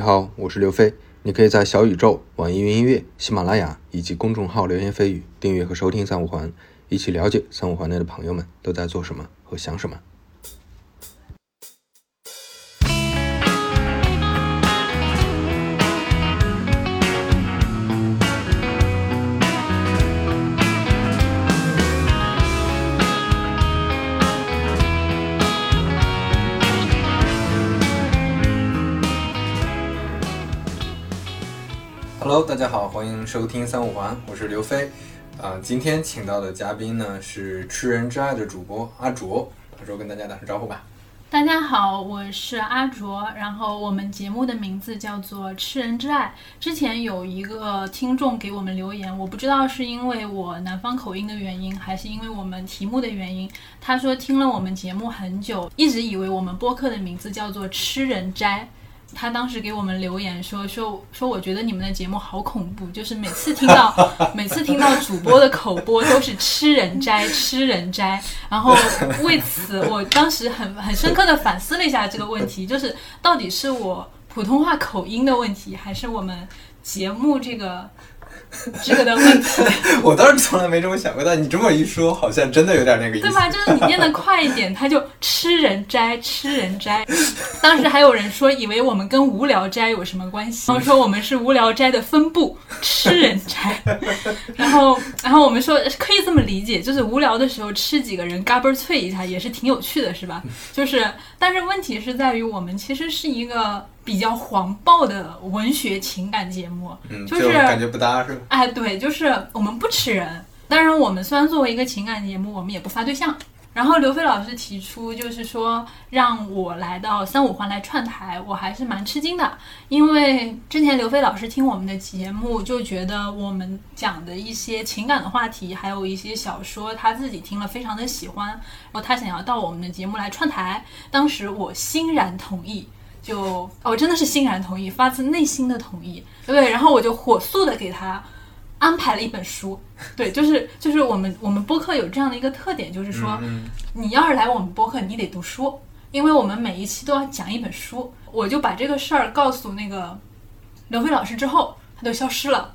你好，我是刘飞。你可以在小宇宙、网易云音乐、喜马拉雅以及公众号“流言蜚语”订阅和收听三五环，一起了解三五环内的朋友们都在做什么和想什么。Hello，大家好，欢迎收听三五环，我是刘飞。啊、今天请到的嘉宾呢是吃人之爱的主播阿卓，阿卓跟大家打声招呼吧。大家好，我是阿卓，然后我们节目的名字叫做《吃人之爱》。之前有一个听众给我们留言，我不知道是因为我南方口音的原因，还是因为我们题目的原因。他说听了我们节目很久，一直以为我们播客的名字叫做《吃人斋》。他当时给我们留言说说说，我觉得你们的节目好恐怖，就是每次听到 每次听到主播的口播都是吃人斋吃人斋，然后为此我当时很很深刻的反思了一下这个问题，就是到底是我普通话口音的问题，还是我们节目这个 这个的问题，我倒是从来没这么想过，但你这么一说，好像真的有点那个意思。对吧？就是你念的快一点，他就吃人斋 吃人斋。当时还有人说，以为我们跟无聊斋有什么关系，然后说我们是无聊斋的分部，吃人斋。然后，然后我们说可以这么理解，就是无聊的时候吃几个人嘎嘣脆一下，也是挺有趣的，是吧？就是，但是问题是在于，我们其实是一个比较黄暴的文学情感节目，嗯，就是感觉不搭是吧？哎，对，就是我们不吃人。当然，我们虽然作为一个情感节目，我们也不发对象。然后刘飞老师提出，就是说让我来到三五环来串台，我还是蛮吃惊的，因为之前刘飞老师听我们的节目，就觉得我们讲的一些情感的话题，还有一些小说，他自己听了非常的喜欢，然后他想要到我们的节目来串台。当时我欣然同意。就哦，真的是欣然同意，发自内心的同意，对不对？然后我就火速的给他安排了一本书，对，就是就是我们我们播客有这样的一个特点，就是说，嗯你要是来我们播客，你得读书，因为我们每一期都要讲一本书。我就把这个事儿告诉那个刘飞老师之后，他就消失了，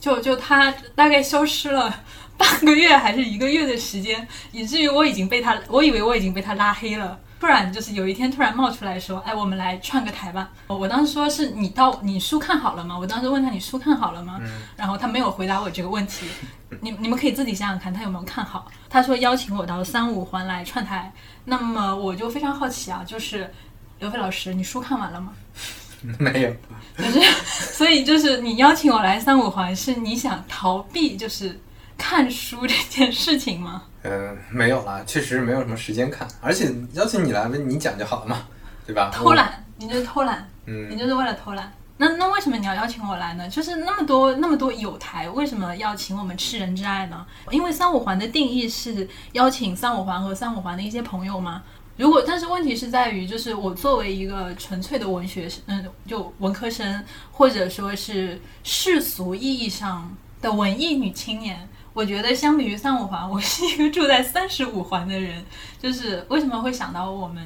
就就他大概消失了半个月还是一个月的时间，以至于我已经被他，我以为我已经被他拉黑了。突然就是有一天突然冒出来说，哎，我们来串个台吧。我当时说是你到你书看好了吗？我当时问他你书看好了吗？然后他没有回答我这个问题。你你们可以自己想想看，他有没有看好？他说邀请我到三五环来串台，那么我就非常好奇啊，就是刘飞老师，你书看完了吗？没有，就是，所以就是你邀请我来三五环，是你想逃避就是看书这件事情吗？嗯、没有啦，确实没有什么时间看，而且邀请你来，你讲就好了嘛，对吧？偷懒，你就是偷懒，嗯你，就是为了偷懒。那那为什么你要邀请我来呢？就是那么多那么多友台，为什么要请我们吃人之爱呢？因为三五环的定义是邀请三五环和三五环的一些朋友吗？如果，但是问题是在于，就是我作为一个纯粹的文学生，嗯，就文科生，或者说是世俗意义上的文艺女青年，我觉得相比于三五环，我是一个住在三十五环的人。就是为什么会想到我们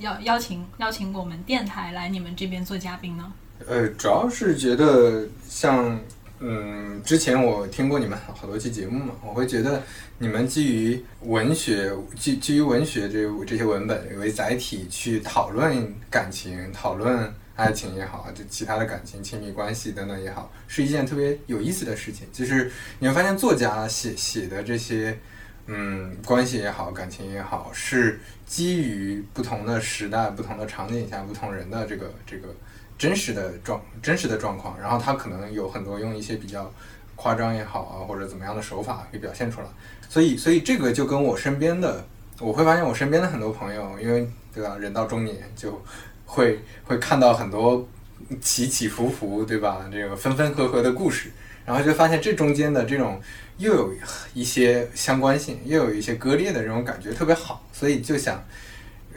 邀邀请邀请我们电台来你们这边做嘉宾呢？呃，主要是觉得像，嗯，之前我听过你们好多期节目嘛，我会觉得你们基于文学，基基于文学这这些文本为载体去讨论感情，讨论爱情也好，就其他的感情、亲密关系等等也好，是一件特别有意思的事情。就是你会发现，作家写写的这些，嗯，关系也好，感情也好，是基于不同的时代、不同的场景下、不同人的这个这个。真实的状真实的状况，然后他可能有很多用一些比较夸张也好啊，或者怎么样的手法给表现出来。所以，所以这个就跟我身边的，我会发现我身边的很多朋友，因为对吧，人到中年就会会看到很多起起伏伏，对吧？这个分分合合的故事，然后就发现这中间的这种又有一些相关性，又有一些割裂的这种感觉特别好，所以就想，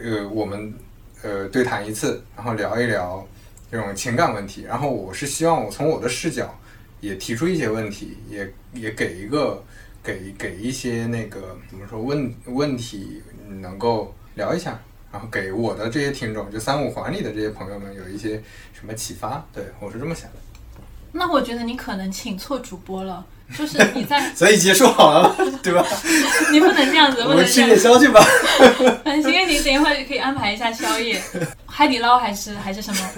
呃，我们呃对谈一次，然后聊一聊。这种情感问题，然后我是希望我从我的视角也提出一些问题，也也给一个给给一些那个怎么说问问题能够聊一下，然后给我的这些听众，就三五环里的这些朋友们有一些什么启发。对我是这么想的。那我觉得你可能请错主播了，就是你在，所以结束好了，对吧？你不能这样子，不能吃能这样子。夜宵去吧。嗯，行，你等一会儿可以安排一下宵夜，海底捞还是还是什么？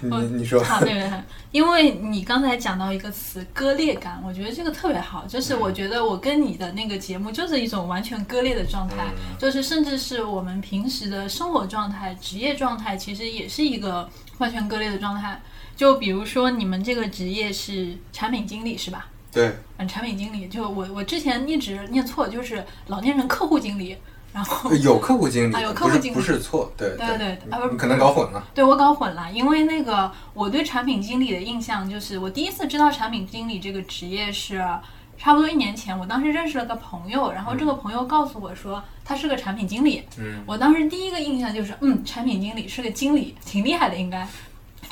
你你说，好，对对对，因为你刚才讲到一个词“割裂感”，我觉得这个特别好。就是我觉得我跟你的那个节目就是一种完全割裂的状态，嗯就是甚至是我们平时的生活状态、职业状态，其实也是一个完全割裂的状态。就比如说你们这个职业是产品经理是吧？对，嗯，产品经理，就我我之前一直念错，就是老念成客户经理，然后有客户经理，啊有客户经理是不是错，对对对可能搞混了。对我搞混了，因为那个我对产品经理的印象就是，我第一次知道产品经理这个职业是差不多一年前，我当时认识了个朋友，然后这个朋友告诉我说他是个产品经理，嗯，我当时第一个印象就是，嗯，产品经理是个经理，挺厉害的应该。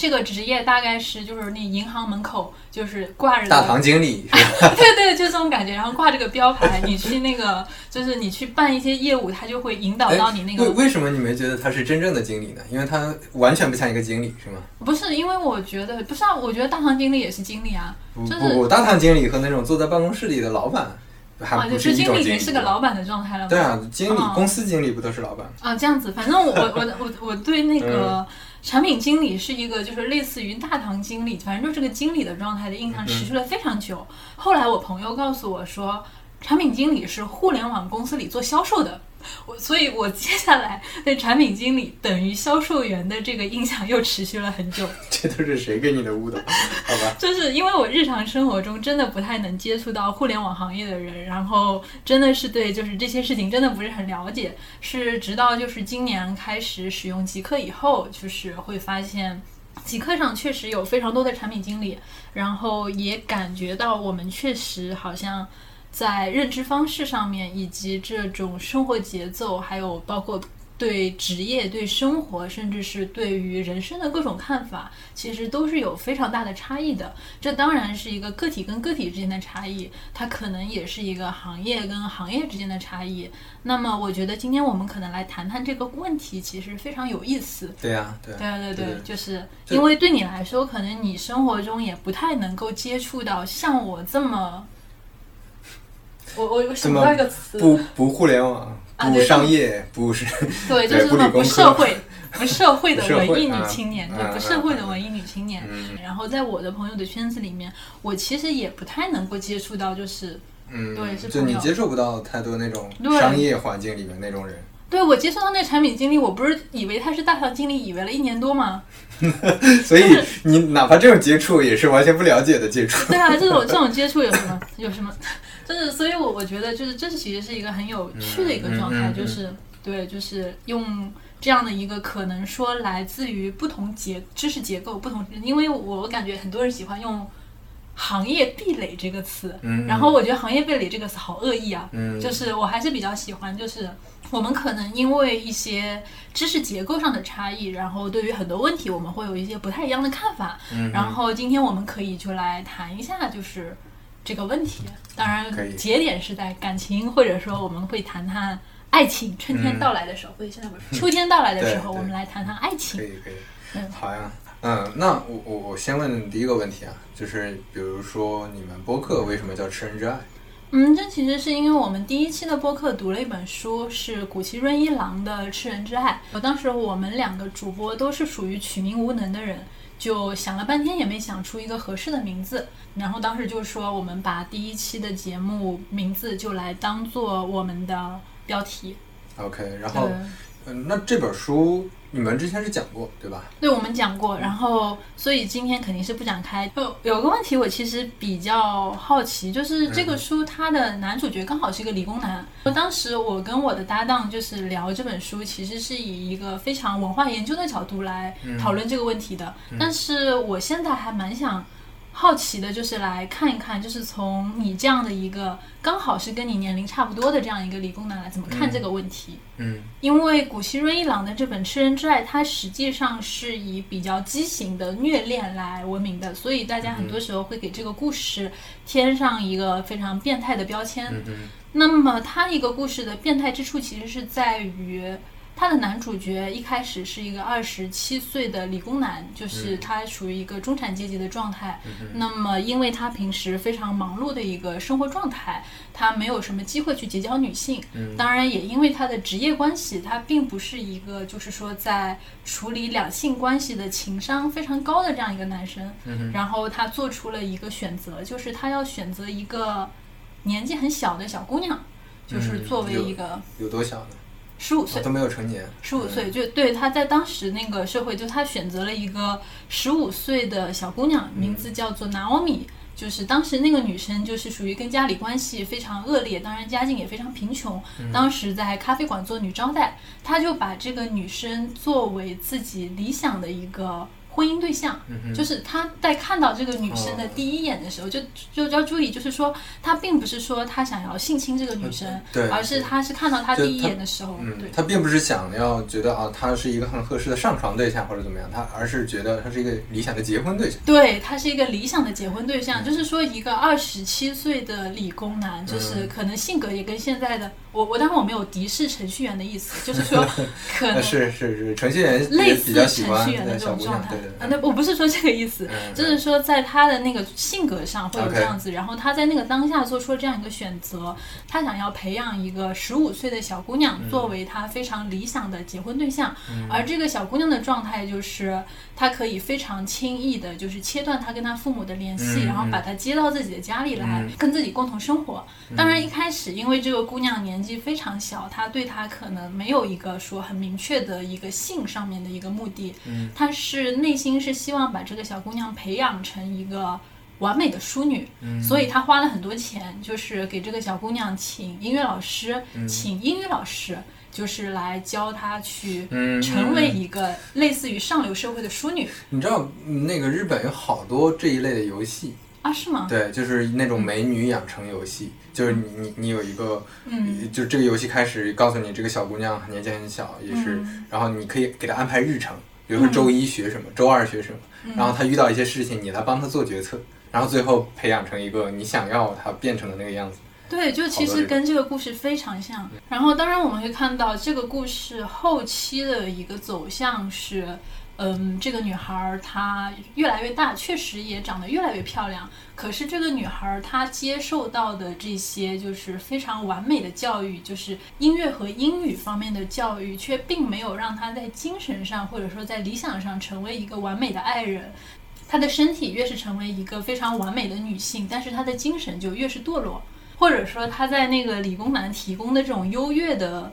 这个职业大概是就是那银行门口就是挂着的大堂经理是吧？对对，就这种感觉，然后挂这个标牌，你去那个就是你去办一些业务，他就会引导到你那个哎为为什么你没觉得他是真正的经理呢？因为他完全不像一个经理，是吗？不是，因为我觉得不是啊，我觉得大堂经理也是经理啊，就是不不，大堂经理和那种坐在办公室里的老板还啊，不就是经理已经经是个老板的状态了嘛。对啊，经理、嗯公司经理不都是老板吗？啊，这样子，反正我我我我我对那 嗯个产品经理是一个就是类似于大堂经理，反正就是个经理的状态的印象持续了非常久。后来我朋友告诉我说，产品经理是互联网公司里做销售的。我，所以我接下来对产品经理等于销售员的这个印象又持续了很久。这都是谁给你的误导？好吧，就是因为我日常生活中真的不太能接触到互联网行业的人，然后真的是对就是这些事情真的不是很了解，是直到就是今年开始使用极客以后，就是会发现。极客上确实有非常多的产品经理，然后也感觉到我们确实好像在认知方式上面，以及这种生活节奏，还有包括对职业、对生活，甚至是对于人生的各种看法，其实都是有非常大的差异的。这当然是一个个体跟个体之间的差异，它可能也是一个行业跟行业之间的差异。那么，我觉得今天我们可能来谈谈这个问题，其实非常有意思。对呀、对、啊，对对对对就是因为对你来说，可能你生活中也不太能够接触到像我这么，我我我想不到一个词，不不互联网，不商业，不是对，就是这么不社会、不社会 的文艺女啊青年，对，啊不社会的啊文艺女青年。嗯然后在我的朋友的圈子里面，我其实也不太能够接触到，就是嗯，对是就你接触不到太多那种商业环境里面那种人，对我接触到那产品经理，我不是以为他是大堂经理，以为了一年多吗？所以你哪怕这种接触也是完全不了解的接触。对啊，这种这种接触有什么有什么？就是，所以我我觉得就是这是其实是一个很有趣的一个状态，就是对，就是用这样的一个可能说来自于不同结知识结构不同，因为我感觉很多人喜欢用。行业壁垒这个词，嗯然后我觉得行业壁垒这个词好恶意啊，嗯就是我还是比较喜欢，就是我们可能因为一些知识结构上的差异，然后对于很多问题我们会有一些不太一样的看法，嗯然后今天我们可以就来谈一下，就是这个问题。当然，节点是在感情，或者说我们会谈谈爱情。春天到来的时候，或者，现在不是秋天到来的时候，我们来谈谈爱情可。以可以，嗯好呀。嗯，那我我我先问第一个问题啊，就是比如说你们播客为什么叫《吃人之爱》？嗯，这其实是因为我们第一期的播客读了一本书，是古崎润一郎的《痴人之爱》。我当时我们两个主播都是属于取名无能的人，就想了半天也没想出一个合适的名字。然后当时就说，我们把第一期的节目名字就来当做我们的标题。OK，然后对，嗯，那这本书你们之前是讲过对吧？对，我们讲过，然后所以今天肯定是不展开。有有个问题，我其实比较好奇，就是这个书它的男主角刚好是一个理工男。当时我跟我的搭档就是聊这本书，其实是以一个非常文化研究的角度来讨论这个问题的。但是我现在还蛮想。好奇的就是来看一看，就是从你这样的一个刚好是跟你年龄差不多的这样一个理工男来怎么看这个问题。嗯因为古希润一郎的这本《吃人之爱》，它实际上是以比较畸形的虐恋来闻名的，所以大家很多时候会给这个故事添上一个非常变态的标签。嗯嗯那么，它一个故事的变态之处其实是在于。他的男主角一开始是一个二十七岁的理工男，就是他属于一个中产阶级的状态。那么，因为他平时非常忙碌的一个生活状态，他没有什么机会去结交女性。当然，也因为他的职业关系，他并不是一个就是说在处理两性关系的情商非常高的这样一个男生。然后他做出了一个选择，就是他要选择一个年纪很小的小姑娘，就是作为一个有多小呢？十五岁都没有成年，十五岁就对他在当时那个社会，就他选择了一个十五岁的小姑娘，名字叫做 Naomi，就是当时那个女生就是属于跟家里关系非常恶劣，当然家境也非常贫穷，当时在咖啡馆做女招待，他就把这个女生作为自己理想的一个。婚姻对象，就是他在看到这个女生的第一眼的时候，就就要注意，就是说他并不是说他想要性侵这个女生，对，而是他是看到她第一眼的时候，对，他并不是想要觉得啊，他是一个很合适的上床对象或者怎么样，他而是觉得他是一个理想的结婚对象，对他是一个理想的结婚对象，就是说一个二十七岁的理工男，就是可能性格也跟现在的。我我当然我没有敌视程序员的意思，就是说 可能是是是程序员类似程序员的这种状态啊，那我不是说这个意思，就是说在他的那个性格上会有这样子，然后他在那个当下做出了这样一个选择，他想要培养一个十五岁的小姑娘作为他非常理想的结婚对象，而这个小姑娘的状态就是她可以非常轻易的，就是切断她跟她父母的联系，然后把她接到自己的家里来跟自己共同生活。当然一开始因为这个姑娘年。纪非常小，她对她可能没有一个说很明确的一个性上面的一个目的，嗯，他是内心是希望把这个小姑娘培养成一个完美的淑女，嗯，所以他花了很多钱，就是给这个小姑娘请音乐老师，请英语老师，就是来教她去成为一个类似于上流社会的淑女。你知道那个日本有好多这一类的游戏。啊，是吗？对，就是那种美女养成游戏，就是你你你有一个，嗯，就这个游戏开始告诉你这个小姑娘年纪很小，也是，然后你可以给她安排日程，比如说周一学什么，周二学什么，然后他遇到一些事情，你来帮他做决策，然后最后培养成一个你想要他变成的那个样子。对，就其实跟这个故事非常像。然后当然我们会看到这个故事后期的一个走向是。嗯，这个女孩儿她越来越大，确实也长得越来越漂亮。可是这个女孩儿她接受到的这些就是非常完美的教育，就是音乐和英语方面的教育，却并没有让她在精神上或者说在理想上成为一个完美的爱人。她的身体越是成为一个非常完美的女性，但是她的精神就越是堕落，或者说她在那个理工男提供的这种优越的。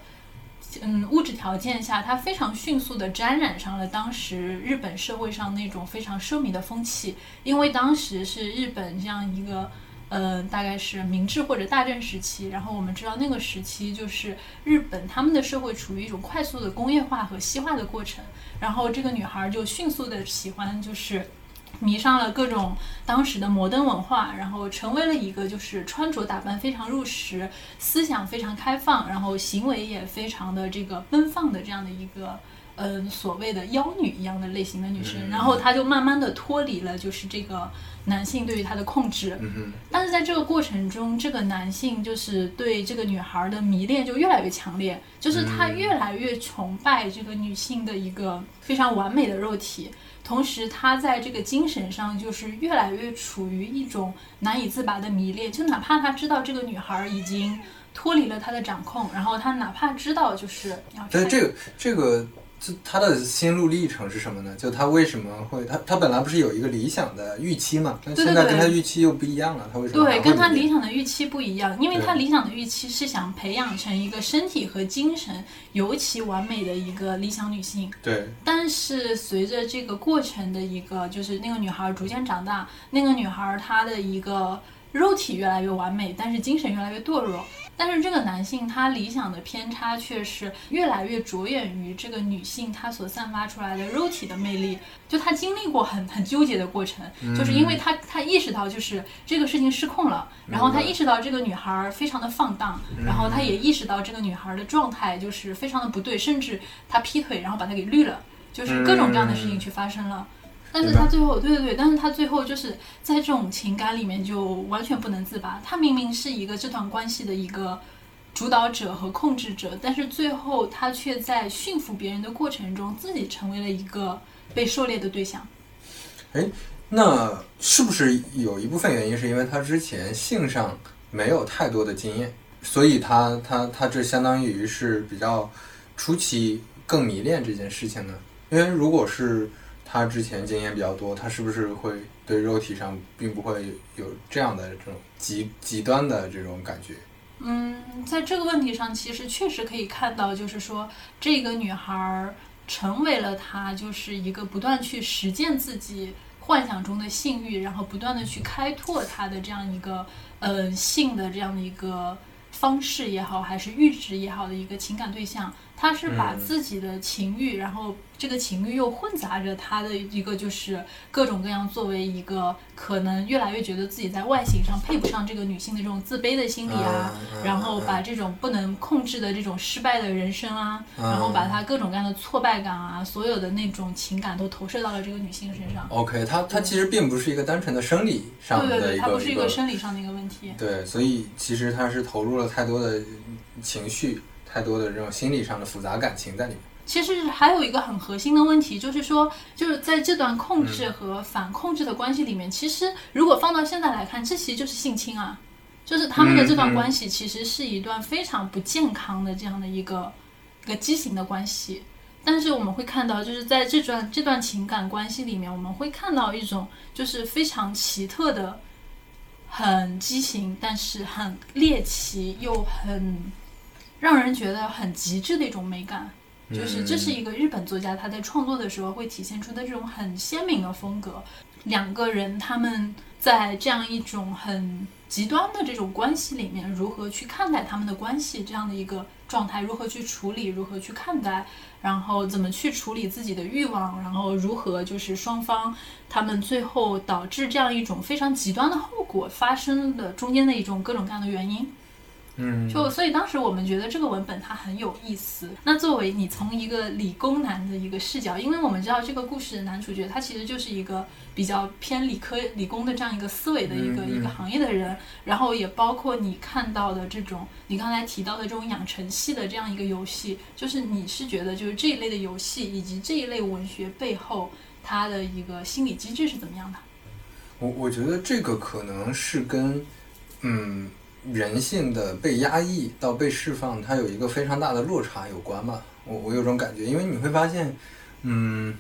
嗯，物质条件下，它非常迅速地沾染上了当时日本社会上那种非常奢靡的风气。因为当时是日本这样一个，呃，大概是明治或者大正时期。然后我们知道那个时期就是日本他们的社会处于一种快速的工业化和西化的过程。然后这个女孩就迅速地喜欢就是。迷上了各种当时的摩登文化，然后成为了一个就是穿着打扮非常入时、思想非常开放，然后行为也非常的这个奔放的这样的一个，嗯，所谓的妖女一样的类型的女生。然后她就慢慢的脱离了就是这个男性对于她的控制。但是在这个过程中，这个男性就是对这个女孩的迷恋就越来越强烈，就是他越来越崇拜这个女性的一个非常完美的肉体。同时，他在这个精神上就是越来越处于一种难以自拔的迷恋，就哪怕他知道这个女孩已经脱离了他的掌控，然后他哪怕知道就是要。但是这个这个。就他的心路历程是什么呢？就他为什么会他他本来不是有一个理想的预期嘛？但现在跟他预期又不一样了，他为什么？对，跟他理想的预期不一样，因为他理想的预期是想培养成一个身体和精神尤其完美的一个理想女性。对。但是随着这个过程的一个，就是那个女孩逐渐长大，那个女孩她的一个肉体越来越完美，但是精神越来越堕落。但是这个男性他理想的偏差却是越来越着眼于这个女性她所散发出来的肉体的魅力，就他经历过很很纠结的过程，就是因为他他意识到就是这个事情失控了，然后他意识到这个女孩非常的放荡，然后他也意识到这个女孩的状态就是非常的不对，甚至他劈腿然后把她给绿了，就是各种各样的事情去发生了。但是他最后，对对对，但是他最后就是在这种情感里面就完全不能自拔。他明明是一个这段关系的一个主导者和控制者，但是最后他却在驯服别人的过程中，自己成为了一个被狩猎的对象。哎，那是不是有一部分原因是因为他之前性上没有太多的经验，所以他他他这相当于是比较初期更迷恋这件事情呢？因为如果是他之前经验比较多，他是不是会对肉体上并不会有这样的这种极极端的这种感觉？嗯，在这个问题上，其实确实可以看到，就是说这个女孩成为了她就是一个不断去实践自己幻想中的性欲，然后不断的去开拓她的这样一个呃性的这样的一个方式也好，还是阈值也好的一个情感对象。他是把嗯自己的情欲，然后这个情欲又混杂着他的一个就是各种各样作为一个可能越来越觉得自己在外形上配不上这个女性的这种自卑的心理啊，然后把这种不能控制的这种失败的人生啊，然后把他各种各样的挫败感啊，所有的那种情感都投射到了这个女性身上。OK，他他其实并不是一个单纯的生理上的对对对，它不是一个一个生理上的一个问题。对，所以其实他是投入了太多的情绪，太多的这种心理上的复杂感情在里面。其实还有一个很核心的问题，就是说，就是在这段控制和反控制的关系里面，其实如果放到现在来看，这其实就是性侵啊，就是他们的这段关系其实是一段非常不健康的这样的一个一个畸形的关系。但是我们会看到，就是在这段这段情感关系里面，我们会看到一种就是非常奇特的、很畸形，但是很猎奇又很让人觉得很极致的一种美感。就是这是一个日本作家他在创作的时候会体现出的这种很鲜明的风格。两个人他们在这样一种很极端的这种关系里面，如何去看待他们的关系这样的一个状态，如何去处理，如何去看待，然后怎么去处理自己的欲望，然后如何就是双方他们最后导致这样一种非常极端的后果发生的中间的一种各种各样的原因。嗯，就所以当时我们觉得这个文本它很有意思。那作为你从一个理工男的一个视角，因为我们知道这个故事的男主角他其实就是一个比较偏理科理工的这样一个思维的一个、一个行业的人，然后也包括你看到的这种你刚才提到的这种养成系的这样一个游戏，就是你是觉得就是这一类的游戏以及这一类文学背后它的一个心理机制是怎么样的？我我觉得这个可能是跟嗯人性的被压抑到被释放，它有一个非常大的落差有关吧。我我有种感觉，因为你会发现，嗯，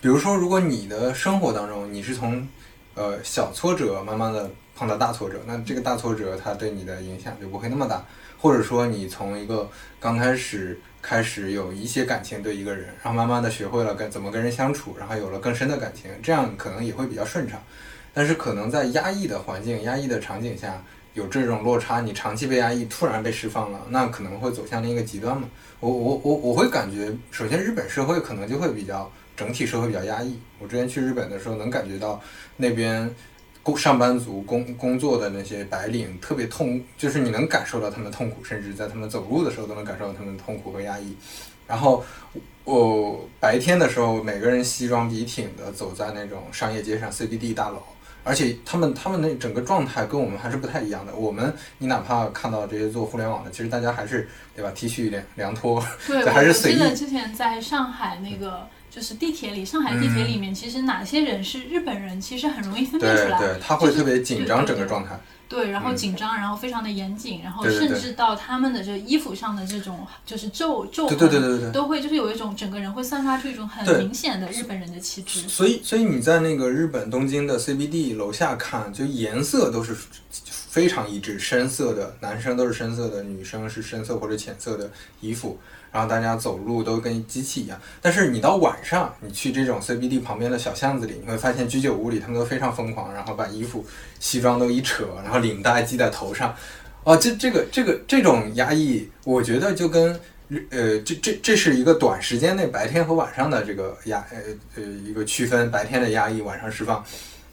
比如说，如果你的生活当中你是从呃小挫折慢慢的碰到大挫折，那这个大挫折它对你的影响就不会那么大。或者说你从一个刚开始开始有一些感情对一个人，然后慢慢的学会了跟怎么跟人相处，然后有了更深的感情，这样可能也会比较顺畅。但是可能在压抑的环境、压抑的场景下，有这种落差，你长期被压抑，突然被释放了，那可能会走向另一个极端嘛。我我我我会感觉，首先日本社会可能就会比较整体社会比较压抑。我之前去日本的时候，能感觉到那边工上班族工工作的那些白领特别痛，就是你能感受到他们的痛苦，甚至在他们走路的时候都能感受到他们的痛苦和压抑。然后我、白天的时候，每个人西装笔挺的走在那种商业街上 CBD 大楼。而且他们他们那整个状态跟我们还是不太一样的。我们你哪怕看到这些做互联网的，其实大家还是对吧？T 恤凉凉拖，对，还是随意我记得之前在上海那个就是地铁里，上海地铁里面，其实哪些人是日本人，其实很容易分辨出来。对对，他会特别紧张整个状态。对，然后嗯紧张，然后非常的严谨，然后甚至到他们的这衣服上的这种就是皱皱对对对对对。都会就是有一种整个人会散发出一种很明显的日本人的气质。所以，所以你在那个日本东京的 CBD 楼下看，就颜色都是非常一致，深色的，男生都是深色的，女生是深色或者浅色的衣服，然后大家走路都跟机器一样。但是你到晚上，你去这种 CBD 旁边的小巷子里，你会发现居酒屋里他们都非常疯狂，然后把衣服、西装都一扯，然后领带系在头上。哦，这这个这个这种压抑，我觉得就跟呃，这这这是一个短时间内白天和晚上的这个压呃呃一个区分，白天的压抑，晚上释放。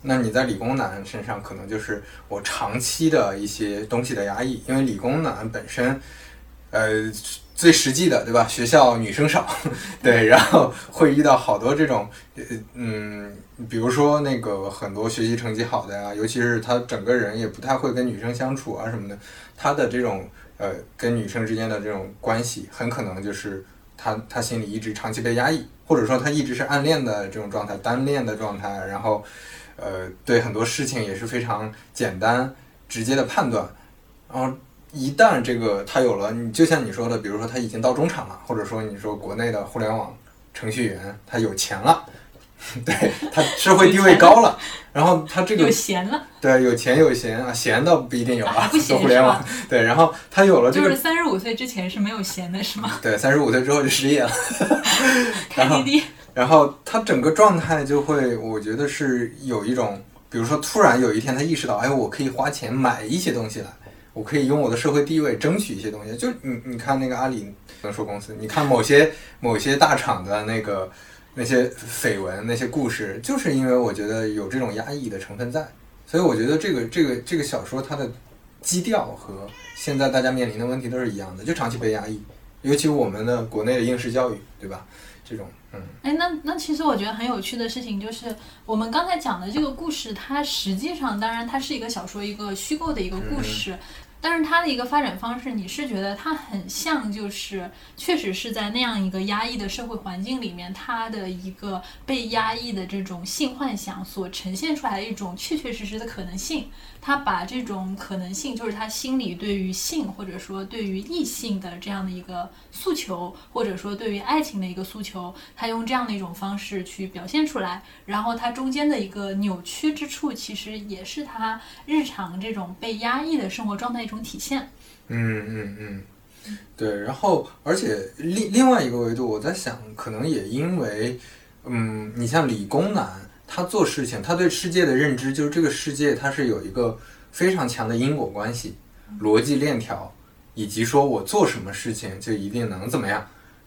那你在理工男身上可能就是我长期的一些东西的压抑，因为理工男本身，呃，最实际的对吧？学校女生少，对，然后会遇到好多这种，呃嗯，比如说那个很多学习成绩好的呀，尤其是他整个人也不太会跟女生相处啊什么的，他的这种呃跟女生之间的这种关系，很可能就是他他心里一直长期被压抑，或者说他一直是暗恋的这种状态，单恋的状态，然后呃对很多事情也是非常简单直接的判断，然后一旦这个他有了，你就像你说的，比如说他已经到中产了，或者说你说国内的互联网程序员他有钱了。对他社会地位高了，然后他这个有闲了，对有钱有闲啊，闲倒不一定有啊，做 互联网对，然后他有了这个就是三十五岁之前是没有闲的，是吗？对三十五岁之后就失业了，开滴滴，然后他整个状态就会，我觉得是有一种，比如说突然有一天他意识到，哎，我可以花钱买一些东西来，我可以用我的社会地位争取一些东西。就你你看那个阿里能说公司，你看某些某些大厂的那个那些绯闻那些故事，就是因为我觉得有这种压抑的成分在，所以我觉得这个这个这个小说它的基调和现在大家面临的问题都是一样的，就长期被压抑，尤其我们的国内的应试教育，对吧？这种嗯。哎，那那其实我觉得很有趣的事情就是，我们刚才讲的这个故事，它实际上当然它是一个小说，一个虚构的一个故事，但是它的一个发展方式，你是觉得它很像，就是确实是在那样一个压抑的社会环境里面，他的一个被压抑的这种性幻想所呈现出来的一种确确实实的可能性。他把这种可能性，就是他心里对于性或者说对于异性的这样的一个诉求，或者说对于爱情的一个诉求，他用这样的一种方式去表现出来。然后它中间的一个扭曲之处，其实也是他日常这种被压抑的生活状态一种体现。嗯嗯嗯，对，然后而且另另外一个维度，我在想，可能也因为，嗯，你像理工男，他做事情，他对世界的认知就是这个世界它是有一个非常强的因果关系、逻辑链条，以及说我做什么事情就一定能怎么样，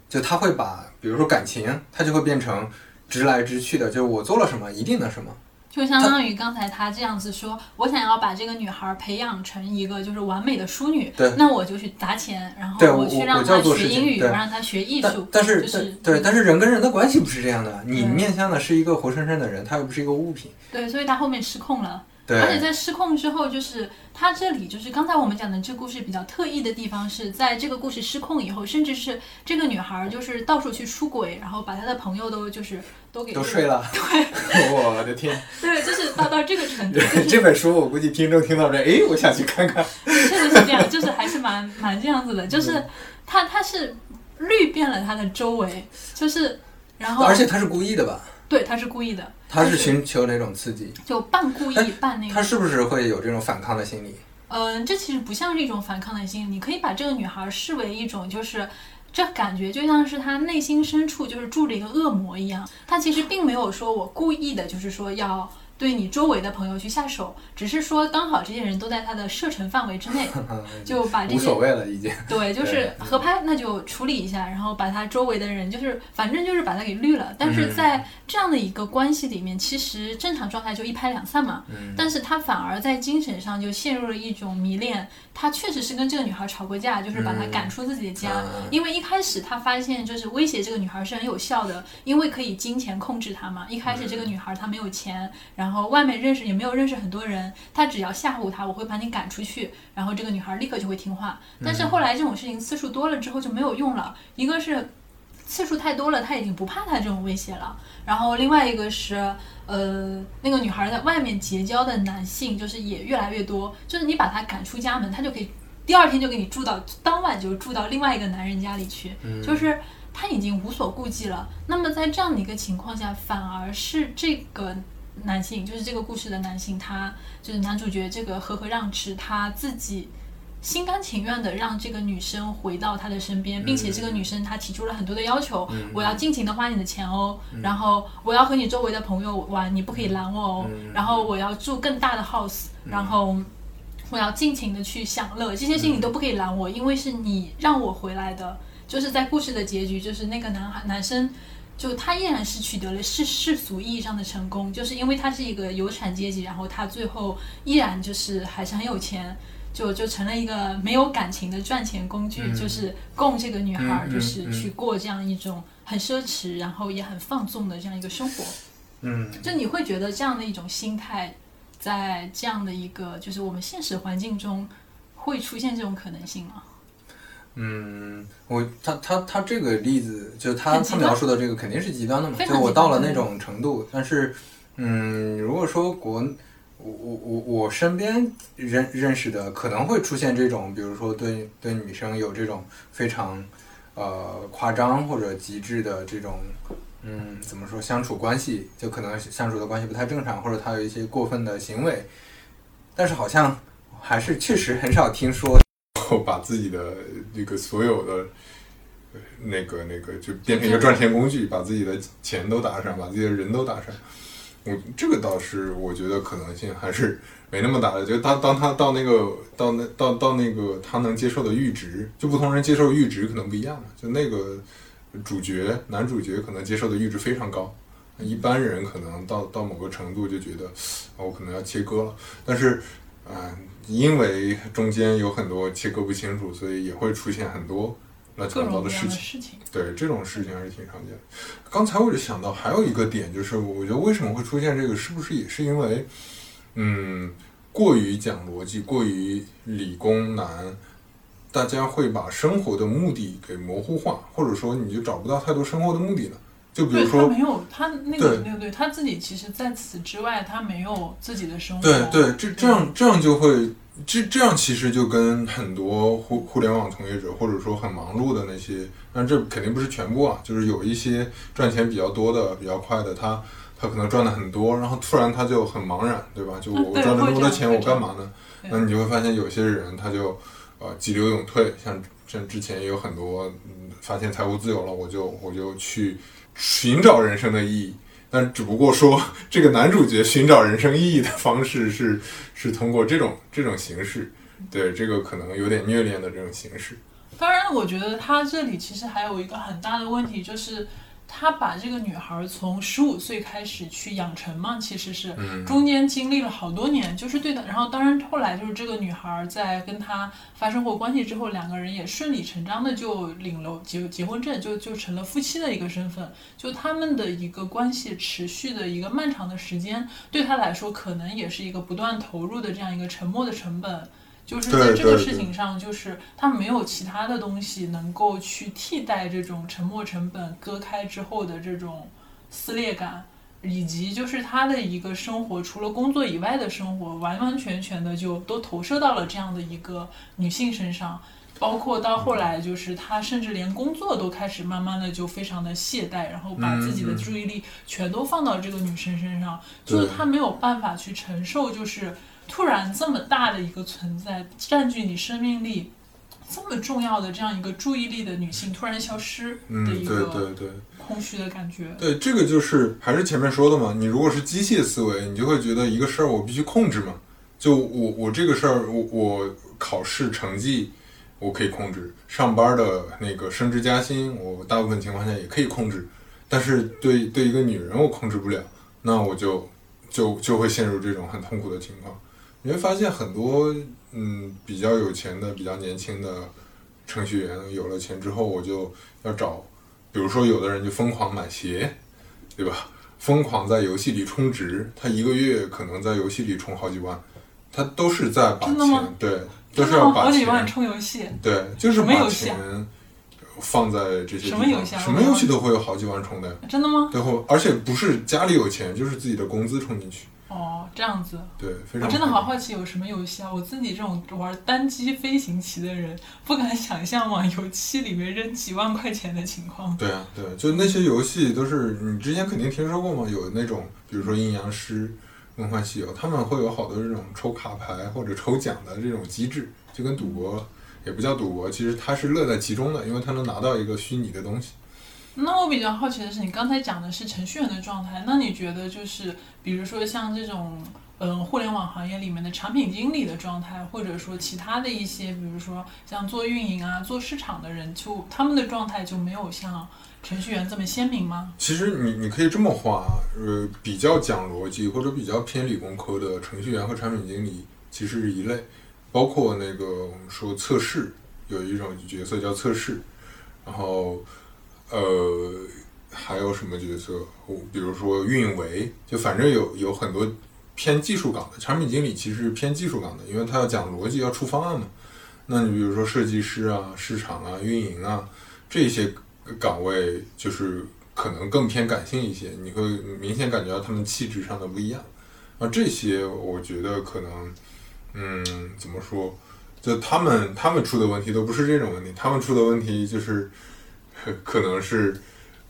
就他会把，比如说感情，他就会变成直来直去的，就是我做了什么一定能什么。就相当于刚才他这样子说，我想要把这个女孩培养成一个就是完美的淑女，对那我就去砸钱，然后我去让她学英语，我让她学艺术，但是就是对，但是人跟人的关系不是这样的，你面向的是一个活生生的人，他又不是一个物品。对，所以他后面失控了。对，而且在失控之后，就是他这里就是刚才我们讲的这故事比较特异的地方是在这个故事失控以后，甚至是这个女孩就是到处去出轨，然后把她的朋友都就是都给都睡了。对，我的天，对，就是到到这个程度，就是这本书我估计听众听到这，哎，我想去看看。确实是这样，就是还是蛮蛮这样子的，就是他他是绿遍了他的周围，就是然后而且他是故意的吧？对他是故意的，他是是寻求哪种刺激，就半故意哎半那个他是不是会有这种反抗的心理？嗯，这其实不像是一种反抗的心理，你可以把这个女孩视为一种就是。这感觉就像是她内心深处就是住着一个恶魔一样，她其实并没有说我故意的，就是说要对你周围的朋友去下手，只是说刚好这些人都在他的射程范围之内，就把这些无所谓了，已经。对，就是合拍，那就处理一下，然后把他周围的人，就是反正就是把他给绿了。但是在这样的一个关系里面，其实正常状态就一拍两散嘛。嗯但是他反而在精神上就陷入了一种迷恋。他确实是跟这个女孩吵过架，就是把她赶出自己的家。嗯因为一开始他发现就是威胁这个女孩是很有效的，因为可以金钱控制她嘛。一开始这个女孩她没有钱，然后外面认识也没有认识很多人，他只要吓唬他，我会把你赶出去，然后这个女孩立刻就会听话。但是后来这种事情次数多了之后就没有用了，一个是次数太多了，他已经不怕他这种威胁了，然后另外一个是。呃，那个女孩在外面结交的男性就是也越来越多，就是你把她赶出家门，她就可以第二天就给你住到当晚就住到另外一个男人家里去，就是他已经无所顾忌了。那么在这样的一个情况下，反而是这个男性，就是这个故事的男性，他就是男主角这个和和让池，他自己。心甘情愿的让这个女生回到他的身边，并且这个女生她提出了很多的要求，我要尽情的花你的钱哦，然后我要和你周围的朋友玩，你不可以拦我哦，然后我要住更大的 house，然后我要尽情的去享乐，这些事情你都不可以拦我，因为是你让我回来的。就是在故事的结局，就是那个男孩男生。就他依然是取得了世世俗意义上的成功，就是因为他是一个有产阶级，然后他最后依然就是还是很有钱，就就成了一个没有感情的赚钱工具，嗯就是供这个女孩就是嗯去过这样一种很奢侈，然后也很放纵的这样一个生活。嗯，就你会觉得这样的一种心态，在这样的一个就是我们现实环境中会出现这种可能性吗？嗯，我他他他这个例子，就他他描述的这个肯定是极端的嘛，就我到了那种程度，但是，嗯，如果说国，我我我我身边认认识的可能会出现这种，比如说对对女生有这种非常呃夸张或者极致的这种，嗯，怎么说相处关系，就可能相处的关系不太正常，或者他有一些过分的行为，但是好像还是确实很少听说。后把自己的这个所有的那个那个就变成一个赚钱工具，把自己的钱都打上，把自己的人都打上。我这个倒是我觉得可能性还是没那么大的。就当当他到那个到那到到那个他能接受的阈值，就不同人接受阈值可能不一样嘛。就那个主角男主角可能接受的阈值非常高，一般人可能到到某个程度就觉得啊我可能要切割了，但是。嗯、因为中间有很多切割不清楚，所以也会出现很多乱七八糟。的事情。对这种事情还是挺常见的。刚才我就想到还有一个点，就是我觉得为什么会出现这个，是不是也是因为，嗯，过于讲逻辑，过于理工男，大家会把生活的目的给模糊化，或者说你就找不到太多生活的目的了。就比如说，他没有他那个对那个对他自己，其实在此之外，他没有自己的生活。对对，这这样这样就会。这这样其实就跟很多互互联网从业者，或者说很忙碌的那些，但这肯定不是全部啊，就是有一些赚钱比较多的、比较快的，他他可能赚的很多，然后突然他就很茫然，对吧？就我赚了那么多钱，我干嘛呢？那你就会发现有些人他就呃急流勇退，像像之前也有很多嗯发现财务自由了，我就我就去寻找人生的意义。但只不过说，这个男主角寻找人生意义的方式是是通过这种这种形式，对这个可能有点虐恋的这种形式。当然，我觉得他这里其实还有一个很大的问题，就是他把这个女孩从十五岁开始去养成嘛，其实是嗯中间经历了好多年，就是对的。然后当然后来就是这个女孩在跟他发生过关系之后，两个人也顺理成章的就领了结结婚证，就就成了夫妻的一个身份。就他们的一个关系持续的一个漫长的时间，对他来说可能也是一个不断投入的这样一个沉默的成本。就是在这个事情上，就是他没有其他的东西能够去替代这种沉没成本割开之后的这种撕裂感，以及就是他的一个生活，除了工作以外的生活，完完全全的就都投射到了这样的一个女性身上。包括到后来，就是他甚至连工作都开始慢慢的就非常的懈怠，然后把自己的注意力全都放到这个女生身上，就是对他没有办法去承受，就是突然这么大的一个存在占据你生命力这么重要的这样一个注意力的女性突然消失的嗯，一对对个对空虚的感觉。对，这个就是还是前面说的嘛。你如果是机械思维，你就会觉得一个事儿我必须控制嘛。就我我这个事儿，我我考试成绩我可以控制，上班的那个升职加薪，我大部分情况下也可以控制。但是对对一个女人我控制不了，那我就就就会陷入这种很痛苦的情况。你会发现很多嗯比较有钱的、比较年轻的程序员，有了钱之后，我就要找，比如说有的人就疯狂买鞋，对吧？疯狂在游戏里充值，他一个月可能在游戏里充好几万，他都是在把钱对，都？是要把好几万钱充游戏，对，就是把钱放在这些地什么游戏啊什么游戏都会有好几万充的，真的吗？最后而且不是家里有钱，就是自己的工资充进去，哦，这样子。对，非我真的好好奇有什么游戏啊！我自己这种玩单机飞行棋的人，不敢想象往游戏里面扔几万块钱的情况。对啊，对，就那些游戏都是你之前肯定听说过嘛，有那种比如说阴阳师、梦幻西游，他们会有好多这种抽卡牌或者抽奖的这种机制，就跟赌博也不叫赌博，其实他是乐在其中的，因为他能拿到一个虚拟的东西。那我比较好奇的是，你刚才讲的是程序员的状态，那你觉得就是，比如说像这种，嗯，互联网行业里面的产品经理的状态，或者说其他的一些，比如说像做运营啊、做市场的人，就他们的状态就没有像程序员这么鲜明吗？其实你你可以这么画，呃，比较讲逻辑或者比较偏理工科的程序员和产品经理其实是一类，包括那个我们说测试，有一种角色叫测试，然后呃还有什么角色？我比如说运维，就反正有有很多偏技术岗的，产品经理其实是偏技术岗的，因为他要讲逻辑，要出方案嘛。那你比如说设计师啊、市场啊、运营啊这些岗位，就是可能更偏感性一些，你会明显感觉到他们气质上的不一样。啊，这些我觉得可能，嗯，怎么说？就他们他们出的问题都不是这种问题，他们出的问题就是可能是。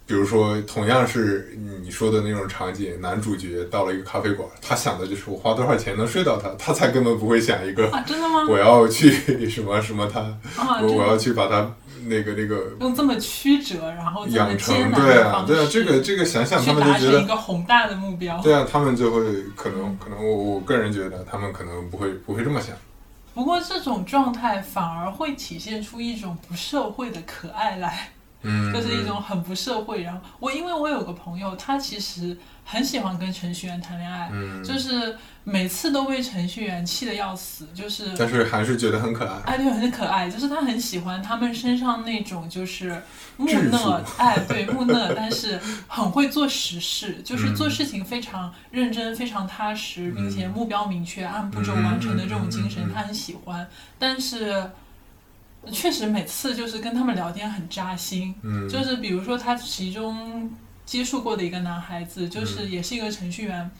比如说，同样是你说的那种场景，男主角到了一个咖啡馆，他想的就是我花多少钱能睡到他，他才根本不会想一个啊，真的吗？我要去 什么什么他，啊，我我要去把他那个那个用这么曲折，然后养成，对啊，对啊，这个这个想想他们就觉得，一个宏大的目标。对啊，他们就会可能可能我我个人觉得他们可能不会不会这么想，不过这种状态反而会体现出一种不社会的可爱来。嗯，就是一种很不社会。然后我因为我有个朋友，他其实很喜欢跟程序员谈恋爱，嗯，就是每次都被程序员气得要死，就是但是还是觉得很可爱，哎对，很可爱，就是他很喜欢他们身上那种就是木讷，哎对木讷，但是很会做实事，就是做嗯事情非常认真、非常踏实，并且嗯。目标明确、按步骤嗯完成的这种嗯精神他很喜欢。但是确实每次就是跟他们聊天很扎心，嗯，就是比如说他其中接触过的一个男孩子，就是嗯也是一个程序员，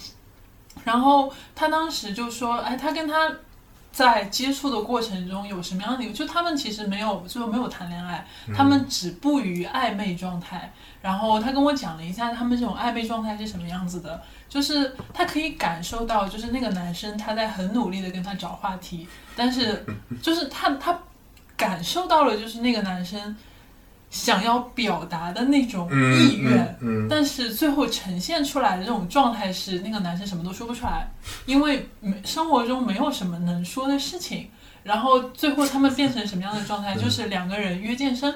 然后他当时就说，哎，他跟他在接触的过程中有什么样的就他们其实没有，最后没有谈恋爱，嗯。他们止步于暧昧状态。然后他跟我讲了一下他们这种暧昧状态是什么样子的，就是他可以感受到，就是那个男生他在很努力的跟他找话题，但是就是他他感受到了，就是那个男生想要表达的那种嗯意愿，嗯，嗯但是最后呈现出来的这种状态是，那个男生什么都说不出来，因为没生活中没有什么能说的事情。然后最后他们变成什么样的状态？嗯 就是两个人约健身，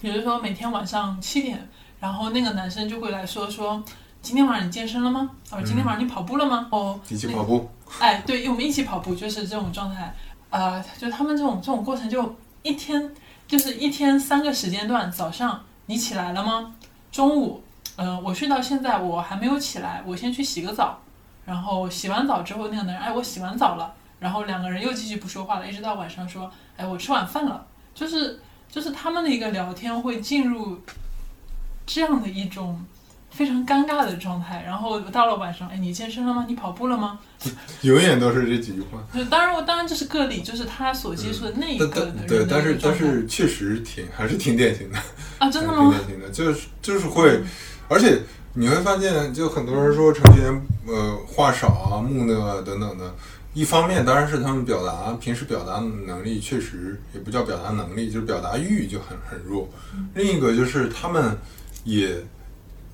比如说每天晚上七点，然后那个男生就会来说说，今天晚上你健身了吗？哦，今天晚上你跑步了吗？哦，一起那跑步，哎，对，我们一起跑步，就是这种状态。呃，就他们这种这种过程，就一天就是一天三个时间段，早上你起来了吗？中午，呃，我睡到现在我还没有起来，我先去洗个澡，然后洗完澡之后，那个男人，哎，我洗完澡了，然后两个人又继续不说话了，一直到晚上说，哎，我吃晚饭了，就是就是他们的一个聊天会进入这样的一种非常尴尬的状态，然后到了晚上，哎，你健身了吗？你跑步了吗？永远都是这几句话。就当然，我当然这是个例，就是他所接触的那一个对，的但是但是确实挺 还是挺典型的，啊，真的吗挺吗？典型的，就是就是会，而且你会发现，就很多人说程序员呃话少啊、木讷啊等等的。一方面当然是他们表达平时表达能力确实也不叫表达能力，就是表达欲就很很弱。另一个就是他们也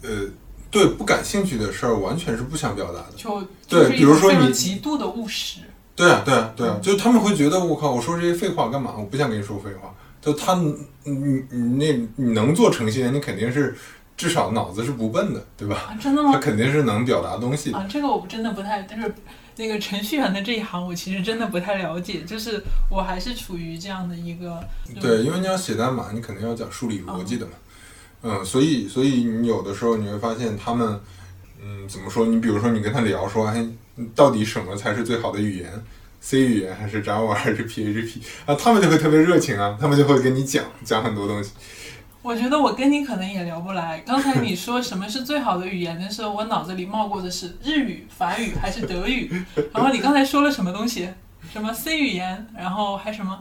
呃对不感兴趣的事儿完全是不想表达的。就对比如说你极度的务实，对啊，对啊，对啊，嗯就他们会觉得我靠，我说这些废话干嘛？我不想跟你说废话。就他，你你你那你能做程序员，你肯定是至少脑子是不笨的，对吧？啊，真的吗他？肯定是能表达东西的。啊，这个我真的不太，就是那个程序员的这一行，我其实真的不太了解，就是我还是处于这样的一个，对，因为你要写代码，你肯定要讲数理逻辑的嘛。嗯，所以所以你有的时候你会发现他们，嗯，怎么说？你比如说你跟他聊说，哎，到底什么才是最好的语言？C 语言还是 Java 还是 PHP 啊？他们就会特别热情啊，他们就会跟你讲讲很多东西。我觉得我跟你可能也聊不来。刚才你说什么是最好的语言的时候，我脑子里冒过的是日语、法语还是德语。然后你刚才说了什么东西？什么 C 语言，然后还什么？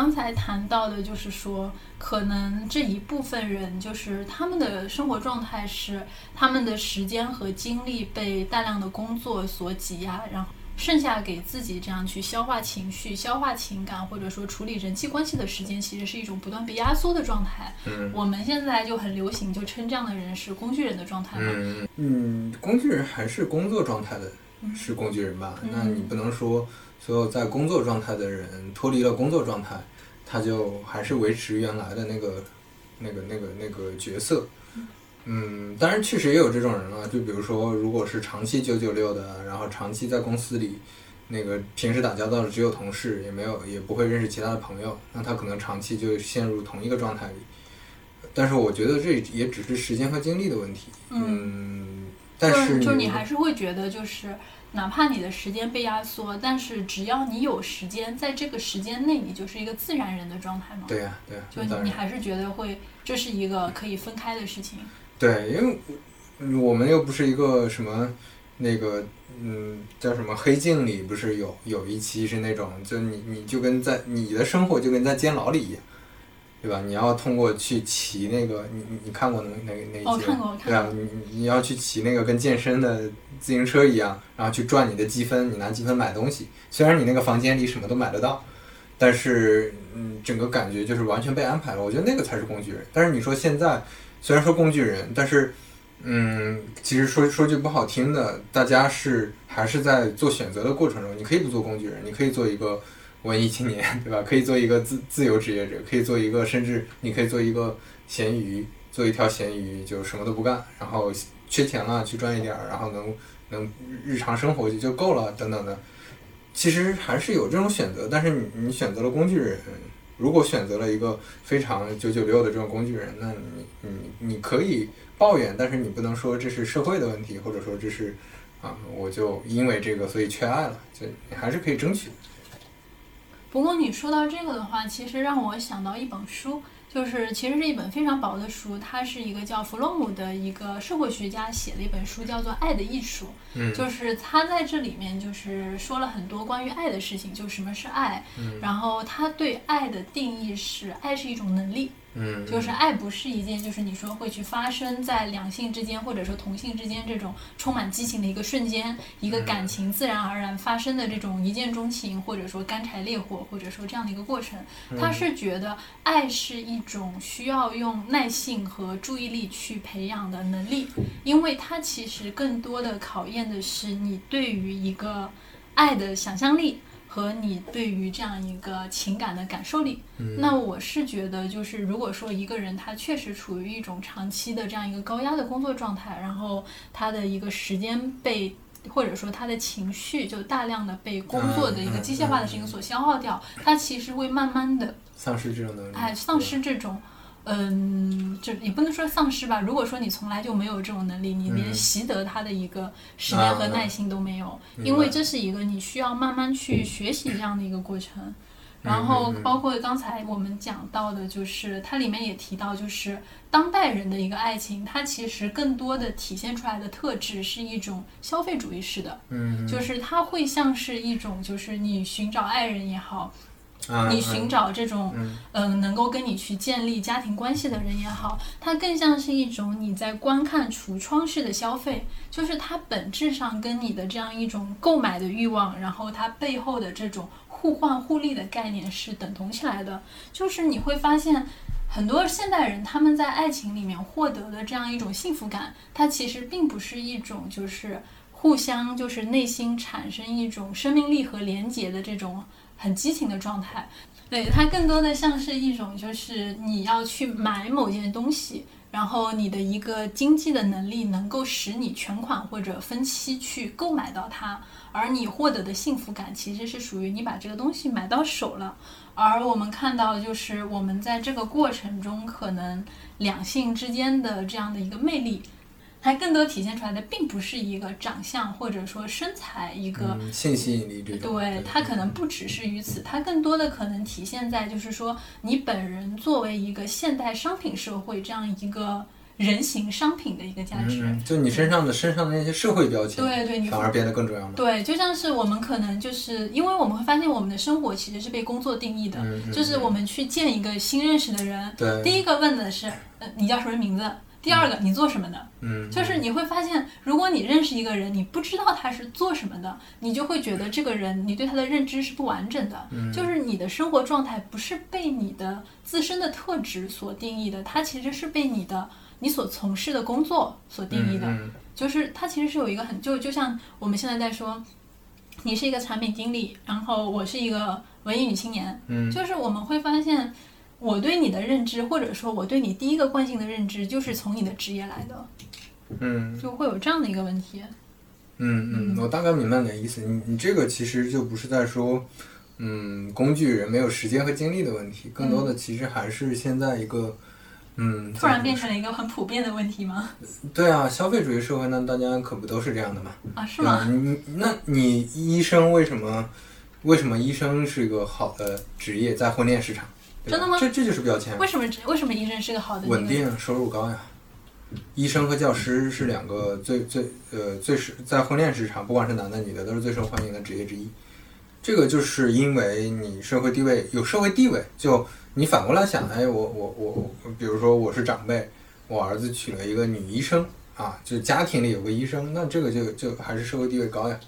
刚才谈到的，就是说，可能这一部分人，就是他们的生活状态是，他们的时间和精力被大量的工作所挤压，然后剩下给自己这样去消化情绪、消化情感，或者说处理人际关系的时间，其实是一种不断被压缩的状态。嗯我们现在就很流行，就称这样的人是工具人的状态嘛。嗯嗯，工具人还是工作状态的，是工具人吧？嗯那你不能说所有在工作状态的人脱离了工作状态，他就还是维持原来的那个、那个、那个、那个角色。嗯，当然确实也有这种人了，就比如说，如果是长期九九六的，然后长期在公司里，那个平时打交道的只有同事，也没有也不会认识其他的朋友，那他可能长期就陷入同一个状态里。但是我觉得这也只是时间和精力的问题。嗯，但是就是你还是会觉得，就是哪怕你的时间被压缩，但是只要你有时间，在这个时间内，你就是一个自然人的状态嘛。对呀、对呀、就你你还是觉得会，这是一个可以分开的事情。对，因为嗯我们又不是一个什么那个嗯叫什么黑镜里不是有有一期是那种，就你你就跟在你的生活就跟在监牢里一样。对吧？你要通过去骑那个，你你你看过那那那一集吗？哦看过看过对啊，你你你要去骑那个跟健身的自行车一样，然后去赚你的积分，你拿积分买东西。虽然你那个房间里什么都买得到，但是嗯，整个感觉就是完全被安排了。我觉得那个才是工具人。但是你说现在虽然说工具人，但是嗯，其实说说句不好听的，大家是还是在做选择的过程中。你可以不做工具人，你可以做一个文艺青年，对吧？可以做一个自自由职业者，可以做一个，甚至你可以做一个咸鱼，做一条咸鱼，就什么都不干，然后缺钱了去赚一点儿，然后能能日常生活就够了，等等的。其实还是有这种选择，但是你你选择了工具人，如果选择了一个非常九九六的这种工具人，那你你你可以抱怨，但是你不能说这是社会的问题，或者说这是啊，我就因为这个所以缺爱了，就你还是可以争取。不过你说到这个的话，其实让我想到一本书，就是其实是一本非常薄的书，它是一个叫弗洛姆的一个社会学家写的一本书，叫做《爱的艺术》。嗯就是他在这里面就是说了很多关于爱的事情，就什么是爱，嗯然后他对爱的定义是，爱是一种能力，嗯，就是爱不是一件就是你说会去发生在两性之间或者说同性之间这种充满激情的一个瞬间，一个感情自然而然发生的这种一见钟情，或者说干柴烈火，或者说这样的一个过程。他是觉得爱是一种需要用耐性和注意力去培养的能力，因为它其实更多的考验的是你对于一个爱的想象力。和你对于这样一个情感的感受力，那我是觉得，就是如果说一个人他确实处于一种长期的这样一个高压的工作状态，然后他的一个时间被或者说他的情绪就大量的被工作的一个机械化的事情所消耗掉，他其实会慢慢的丧失这种能力，哎丧失这种。嗯，就也不能说丧失吧。如果说你从来就没有这种能力，你连习得它的一个时间和耐心都没有，因为这是一个你需要慢慢去学习这样的一个过程。然后包括刚才我们讲到的，就是它里面也提到，就是当代人的一个爱情，它其实更多的体现出来的特质是一种消费主义式的，嗯，就是它会像是一种，就是你寻找爱人也好，嗯你寻找这种嗯嗯、能够跟你去建立家庭关系的人也好，它更像是一种你在观看橱窗式的消费，就是它本质上跟你的这样一种购买的欲望，然后它背后的这种互换互利的概念是等同起来的。就是你会发现，很多现代人他们在爱情里面获得的这样一种幸福感，它其实并不是一种就是互相就是内心产生一种生命力和连结的这种很激情的状态。对，它更多的像是一种就是你要去买某件东西。然后你的一个经济的能力能够使你全款或者分期去购买到它，而你获得的幸福感其实是属于你把这个东西买到手了。而我们看到，就是我们在这个过程中，可能两性之间的这样的一个魅力，它更多体现出来的，并不是一个长相或者说身材一个嗯性吸引力这种，对，它可能不只是于此，它更多的可能体现在就是说，你本人作为一个现代商品社会这样一个人形商品的一个价值。嗯，就你身上的身上的那些社会标签，对对，你反而变得更重要了。对，就像是我们可能就是因为我们会发现我们的生活其实是被工作定义的，就是我们去见一个新认识的人，对，第一个问的是，呃，你叫什么名字？第二个，你做什么的？嗯，就是你会发现，如果你认识一个人，你不知道他是做什么的，你就会觉得这个人你对他的认知是不完整的。嗯就是你的生活状态不是被你的自身的特质所定义的，它其实是被你的你所从事的工作所定义的。嗯就是它其实是有一个很就就像我们现在在说，你是一个产品经理，然后我是一个文艺女青年，嗯就是我们会发现，我对你的认知，或者说我对你第一个惯性的认知，就是从你的职业来的，嗯就会有这样的一个问题。嗯嗯，我大概明白你的意思。你你这个其实就不是在说，嗯，工具人没有时间和精力的问题，更多的其实还是现在一个，嗯，突然变成了一个很普遍的问题吗？对啊，消费主义社会，那大家可不都是这样的嘛？啊，是？吗？你你那你医生为什么为什么医生是一个好的职业，在婚恋市场？真的吗这这就是标签。为什么为什么医生是个好的、那个、稳定，收入高呀。医生和教师是两个最最呃最是在婚恋市场，不管是男的女的，都是最受欢迎的职业之一。这个就是因为你社会地位有社会地位，就你反过来想，哎，我我我，比如说我是长辈，我儿子娶了一个女医生啊，就家庭里有个医生，那这个就就还是社会地位高呀。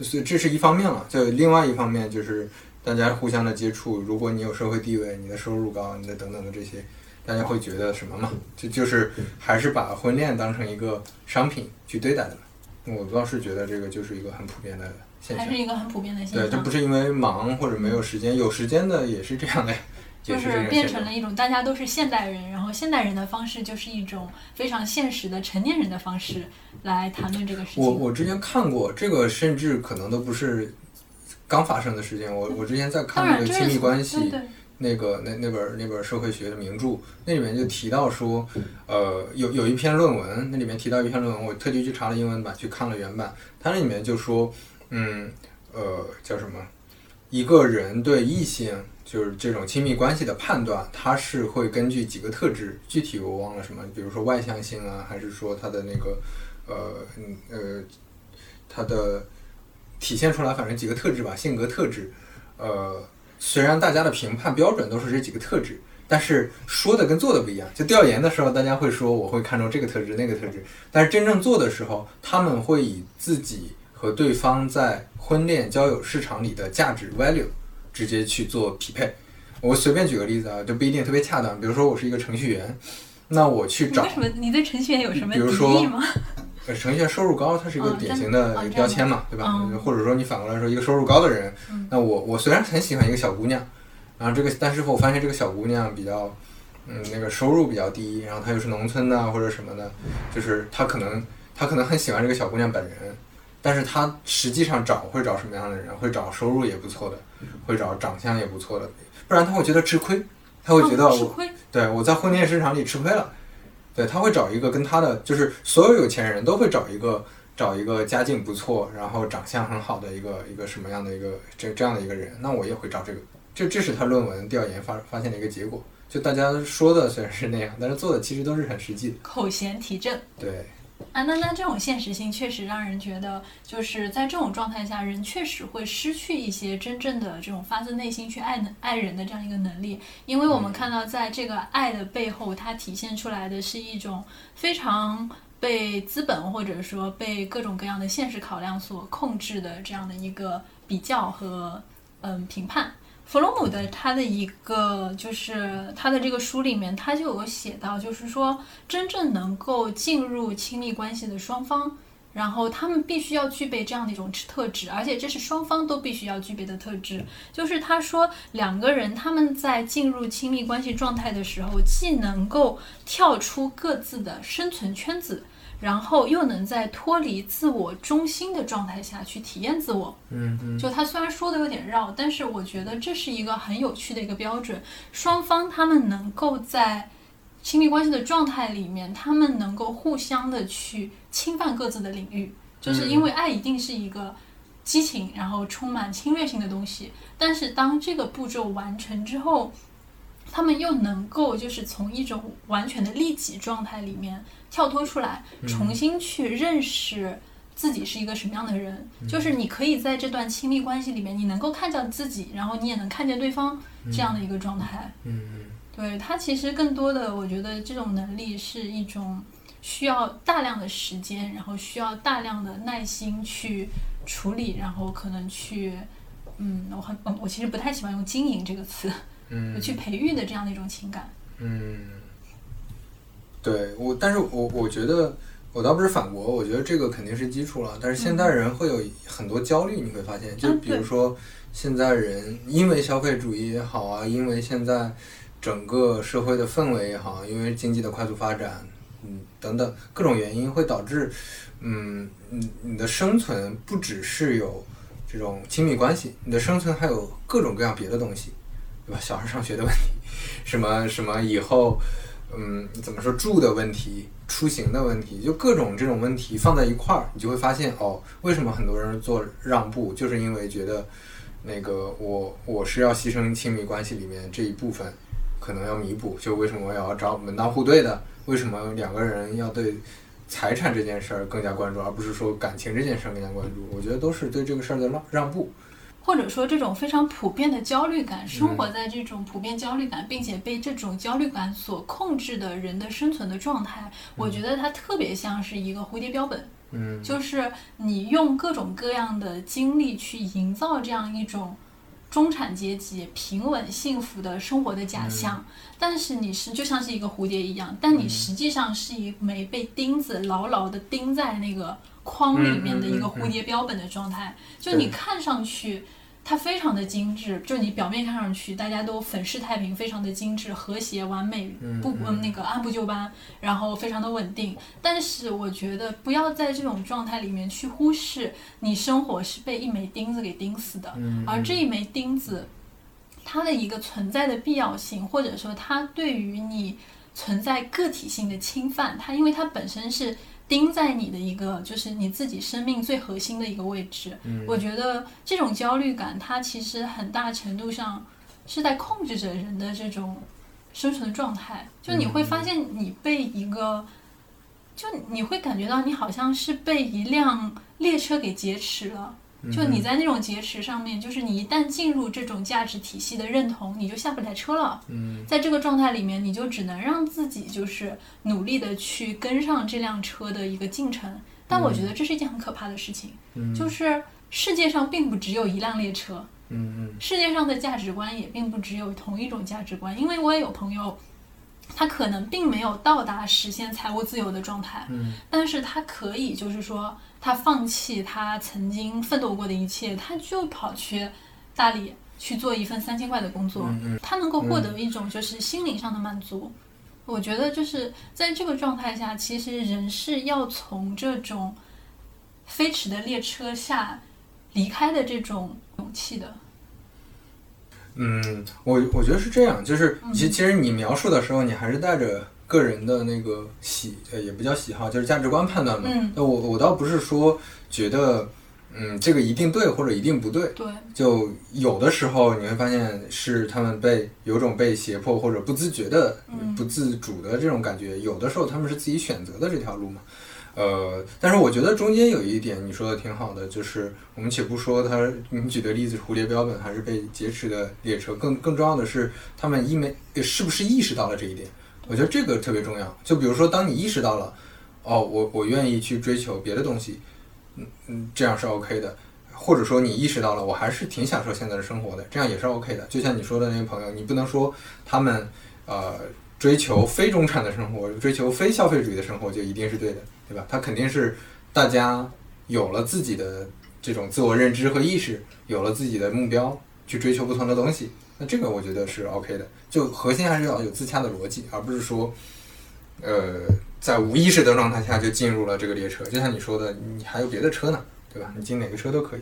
所以这是一方面了，就另外一方面就是大家互相的接触，如果你有社会地位，你的收入高，你的等等的这些，大家会觉得什么嘛？就就是还是把婚恋当成一个商品去对待的嘛。我倒是觉得这个就是一个很普遍的现象还是。一个很普遍的现象对，这不，是因为忙或者没有时间，有时间的也是这样的，就是。变成了一种大家都是现代人，然后现代人的方式就是一种非常现实的成年人的方式来谈论这个事情。我我之前看过这个，甚至可能都不是刚发生的事件。我我之前在看，那个亲密关系，对对，那个那那本那本社会学的名著，那里面就提到说，呃，有有一篇论文，那里面提到一篇论文，我特地去查了英文版，去看了原版，它那里面就说，嗯，呃，叫什么？一个人对异性就是这种亲密关系的判断，他是会根据几个特质，具体我忘了什么，比如说外向性啊，还是说他的那个，呃，嗯呃，他的体现出来，反正几个特质吧，性格特质，呃。虽然大家的评判标准都是这几个特质，但是说的跟做的不一样。就调研的时候，大家会说我会看重这个特质、那个特质，但是真正做的时候，他们会以自己和对方在婚恋交友市场里的价值 value 直接去做匹配。我随便举个例子啊，就不一定特别恰当。比如说我是一个程序员，那我去找你为什么你对程序员有什么敌比如说意吗？呃，程序员收入高，它是一个哦典型的标签嘛，对吧？嗯或者说你反过来说，一个收入高的人，嗯那我我虽然很喜欢一个小姑娘，然后这个，但是我发现这个小姑娘比较，嗯，那个收入比较低，然后她又是农村的或者什么的，就是她可能她可能很喜欢这个小姑娘本人，但是她实际上找会找什么样的人？会找收入也不错的，会找长相也不错的，不然她会觉得吃亏，她会觉得我哦吃亏，对我在婚恋市场里吃亏了，对他会找一个跟他的就是所有有钱人都会找一个找一个家境不错，然后长相很好的一个一个什么样的一个这这样的一个人，那我也会找这个，这这是他论文调研发发现的一个结果。就大家说的虽然是那样，但是做的其实都是很实际的。口嫌体正。对，啊，那那这种现实性确实让人觉得，就是在这种状态下，人确实会失去一些真正的这种发自内心去爱爱人的这样一个能力，因为我们看到，在这个爱的背后，它体现出来的是一种非常被资本或者说被各种各样的现实考量所控制的这样的一个比较和嗯评判。弗洛姆的他的一个就是他的这个书里面，他就有写到，就是说真正能够进入亲密关系的双方，然后他们必须要具备这样的一种特质，而且这是双方都必须要具备的特质。就是他说两个人他们在进入亲密关系状态的时候，既能够跳出各自的生存圈子。然后又能在脱离自我中心的状态下去体验自我，嗯嗯，就他虽然说的有点绕，但是我觉得这是一个很有趣的一个标准。双方他们能够在亲密关系的状态里面，他们能够互相的去侵犯各自的领域，就是因为爱一定是一个激情，然后充满侵略性的东西。但是当这个步骤完成之后，他们又能够就是从一种完全的利己状态里面跳脱出来，重新去认识自己是一个什么样的人。就是你可以在这段亲密关系里面，你能够看见自己，然后你也能看见对方这样的一个状态。嗯对他其实更多的，我觉得这种能力是一种需要大量的时间，然后需要大量的耐心去处理，然后可能去，嗯，我很我其实不太喜欢用经营这个词，嗯去培育的这样的一种情感。嗯，对我，但是我我觉得我倒不是反驳，我觉得这个肯定是基础了。但是现代人会有很多焦虑，你会发现，就嗯比如说现在人因为消费主义也好啊，因为现在整个社会的氛围也好，因为经济的快速发展，嗯等等各种原因会导致，嗯你你的生存不只是有这种亲密关系，你的生存还有各种各样别的东西，对吧？小孩上学的问题，什么什么以后，嗯怎么说住的问题。出行的问题，就各种这种问题放在一块儿，你就会发现哦，为什么很多人做让步，就是因为觉得那个我我是要牺牲亲密关系里面这一部分，可能要弥补。就为什么我要找门当户对的？为什么两个人要对财产这件事儿更加关注，而不是说感情这件事儿更加关注？我觉得都是对这个事儿的让让步。或者说这种非常普遍的焦虑感，生活在这种普遍焦虑感，并且被这种焦虑感所控制的人的生存的状态，我觉得它特别像是一个蝴蝶标本。嗯，就是你用各种各样的经历去营造这样一种中产阶级平稳幸福的生活的假象，但是你是就像是一个蝴蝶一样，但你实际上是一枚被钉子牢牢的钉在那个框里面的一个蝴蝶标本的状态，就你看上去。它非常的精致，就你表面看上去大家都粉饰太平，非常的精致、和谐、完美，不嗯那个按部就班，然后非常的稳定。但是我觉得不要在这种状态里面去忽视你生活是被一枚钉子给钉死的，而这一枚钉子它的一个存在的必要性，或者说它对于你存在个体性的侵犯，它因为它本身是。钉在你的一个，就是你自己生命最核心的一个位置。嗯，我觉得这种焦虑感，它其实很大程度上是在控制着人的这种生存状态。就你会发现，你被一个，就你会感觉到你好像是被一辆列车给劫持了。就你在那种劫持上面，就是你一旦进入这种价值体系的认同，你就下不来车了。嗯，在这个状态里面，你就只能让自己就是努力的去跟上这辆车的一个进程。但我觉得这是一件很可怕的事情。嗯，就是世界上并不只有一辆列车。嗯嗯，世界上的价值观也并不只有同一种价值观。因为我也有朋友，他可能并没有到达实现财务自由的状态。嗯，但是他可以就是说。他放弃他曾经奋斗过的一切，他就跑去大理去做一份三千块的工作。他能够获得一种就是心灵上的满足。我觉得就是在这个状态下，其实人是要从这种飞驰的列车下离开的这种勇气的。嗯，我我觉得是这样，就是其其实你描述的时候，你还是带着。个人的那个喜呃也不叫喜好，就是价值观判断嘛。那我我倒不是说觉得，嗯，这个一定对或者一定不对。对。就有的时候你会发现是他们被有种被胁迫或者不自觉的、不自主的这种感觉。有的时候他们是自己选择的这条路嘛。呃，但是我觉得中间有一点你说的挺好的，就是我们且不说他你举的例子蝴蝶标本还是被劫持的列车，更更重要的是他们因为是不是意识到了这一点。我觉得这个特别重要。就比如说，当你意识到了，哦，我我愿意去追求别的东西，嗯嗯，这样是 OK 的。或者说，你意识到了，我还是挺享受现在的生活的，这样也是 OK 的。就像你说的那个朋友，你不能说他们呃追求非中产的生活，追求非消费主义的生活就一定是对的，对吧？他肯定是大家有了自己的这种自我认知和意识，有了自己的目标，去追求不同的东西。那这个我觉得是 OK 的，就核心还是要有自洽的逻辑，而不是说，呃，在无意识的状态下就进入了这个列车。就像你说的，你还有别的车呢，对吧？你进哪个车都可以。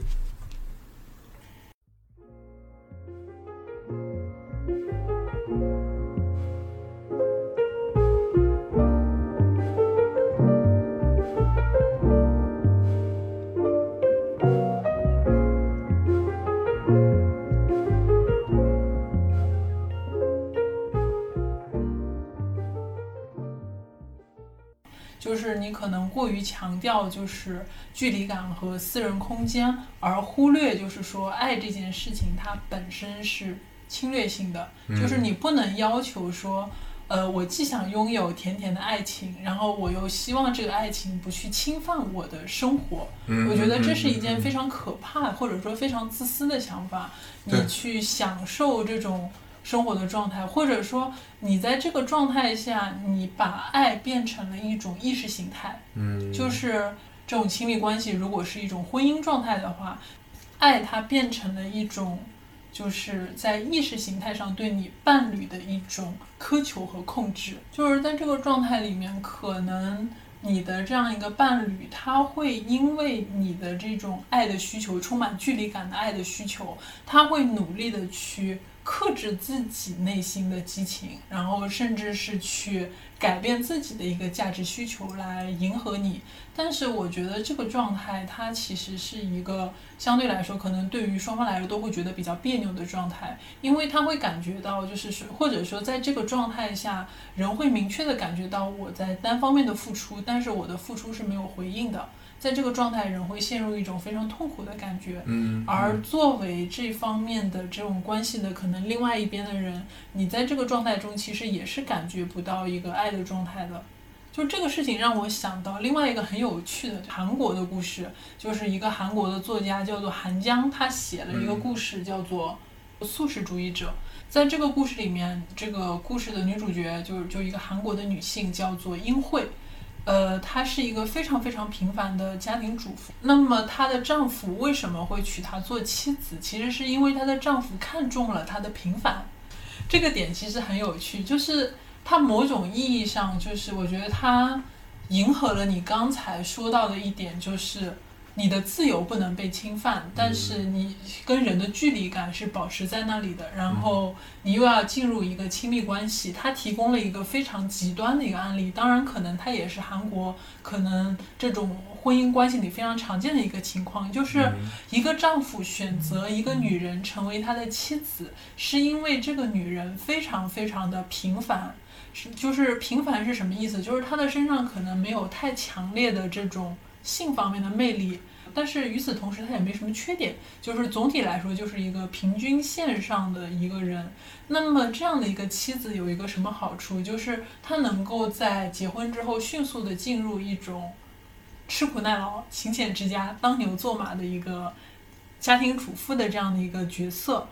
就是你可能过于强调就是距离感和私人空间，而忽略就是说爱这件事情它本身是侵略性的。就是你不能要求说，呃，我既想拥有甜甜的爱情，然后我又希望这个爱情不去侵犯我的生活。我觉得这是一件非常可怕或者说非常自私的想法。你去享受这种。生活的状态，或者说你在这个状态下，你把爱变成了一种意识形态，嗯，就是这种亲密关系，如果是一种婚姻状态的话，爱它变成了一种就是在意识形态上对你伴侣的一种苛求和控制。就是在这个状态里面，可能你的这样一个伴侣，他会因为你的这种爱的需求，充满距离感的爱的需求，他会努力的去。克制自己内心的激情，然后甚至是去改变自己的一个价值需求来迎合你。但是我觉得这个状态它其实是一个相对来说可能对于双方来说都会觉得比较别扭的状态，因为他会感觉到就是，或者说在这个状态下，人会明确的感觉到我在单方面的付出，但是我的付出是没有回应的。在这个状态，人会陷入一种非常痛苦的感觉。嗯，而作为这方面的这种关系的可能另外一边的人，你在这个状态中其实也是感觉不到一个爱的状态的。就这个事情让我想到另外一个很有趣的韩国的故事，就是一个韩国的作家叫做韩江，他写了一个故事叫做《素食主义者》。在这个故事里面，这个故事的女主角就是就一个韩国的女性叫做英惠。呃，她是一个非常非常平凡的家庭主妇。那么她的丈夫为什么会娶她做妻子？其实是因为她的丈夫看中了她的平凡。这个点其实很有趣，就是她某种意义上，就是我觉得她迎合了你刚才说到的一点，就是。你的自由不能被侵犯，但是你跟人的距离感是保持在那里的。然后你又要进入一个亲密关系，他提供了一个非常极端的一个案例。当然，可能他也是韩国可能这种婚姻关系里非常常见的一个情况，就是一个丈夫选择一个女人成为他的妻子，是因为这个女人非常非常的平凡。是就是平凡是什么意思？就是她的身上可能没有太强烈的这种性方面的魅力。但是与此同时，他也没什么缺点，就是总体来说就是一个平均线上的一个人。那么这样的一个妻子有一个什么好处？就是她能够在结婚之后迅速的进入一种吃苦耐劳、勤俭持家、当牛做马的一个家庭主妇的这样的一个角色。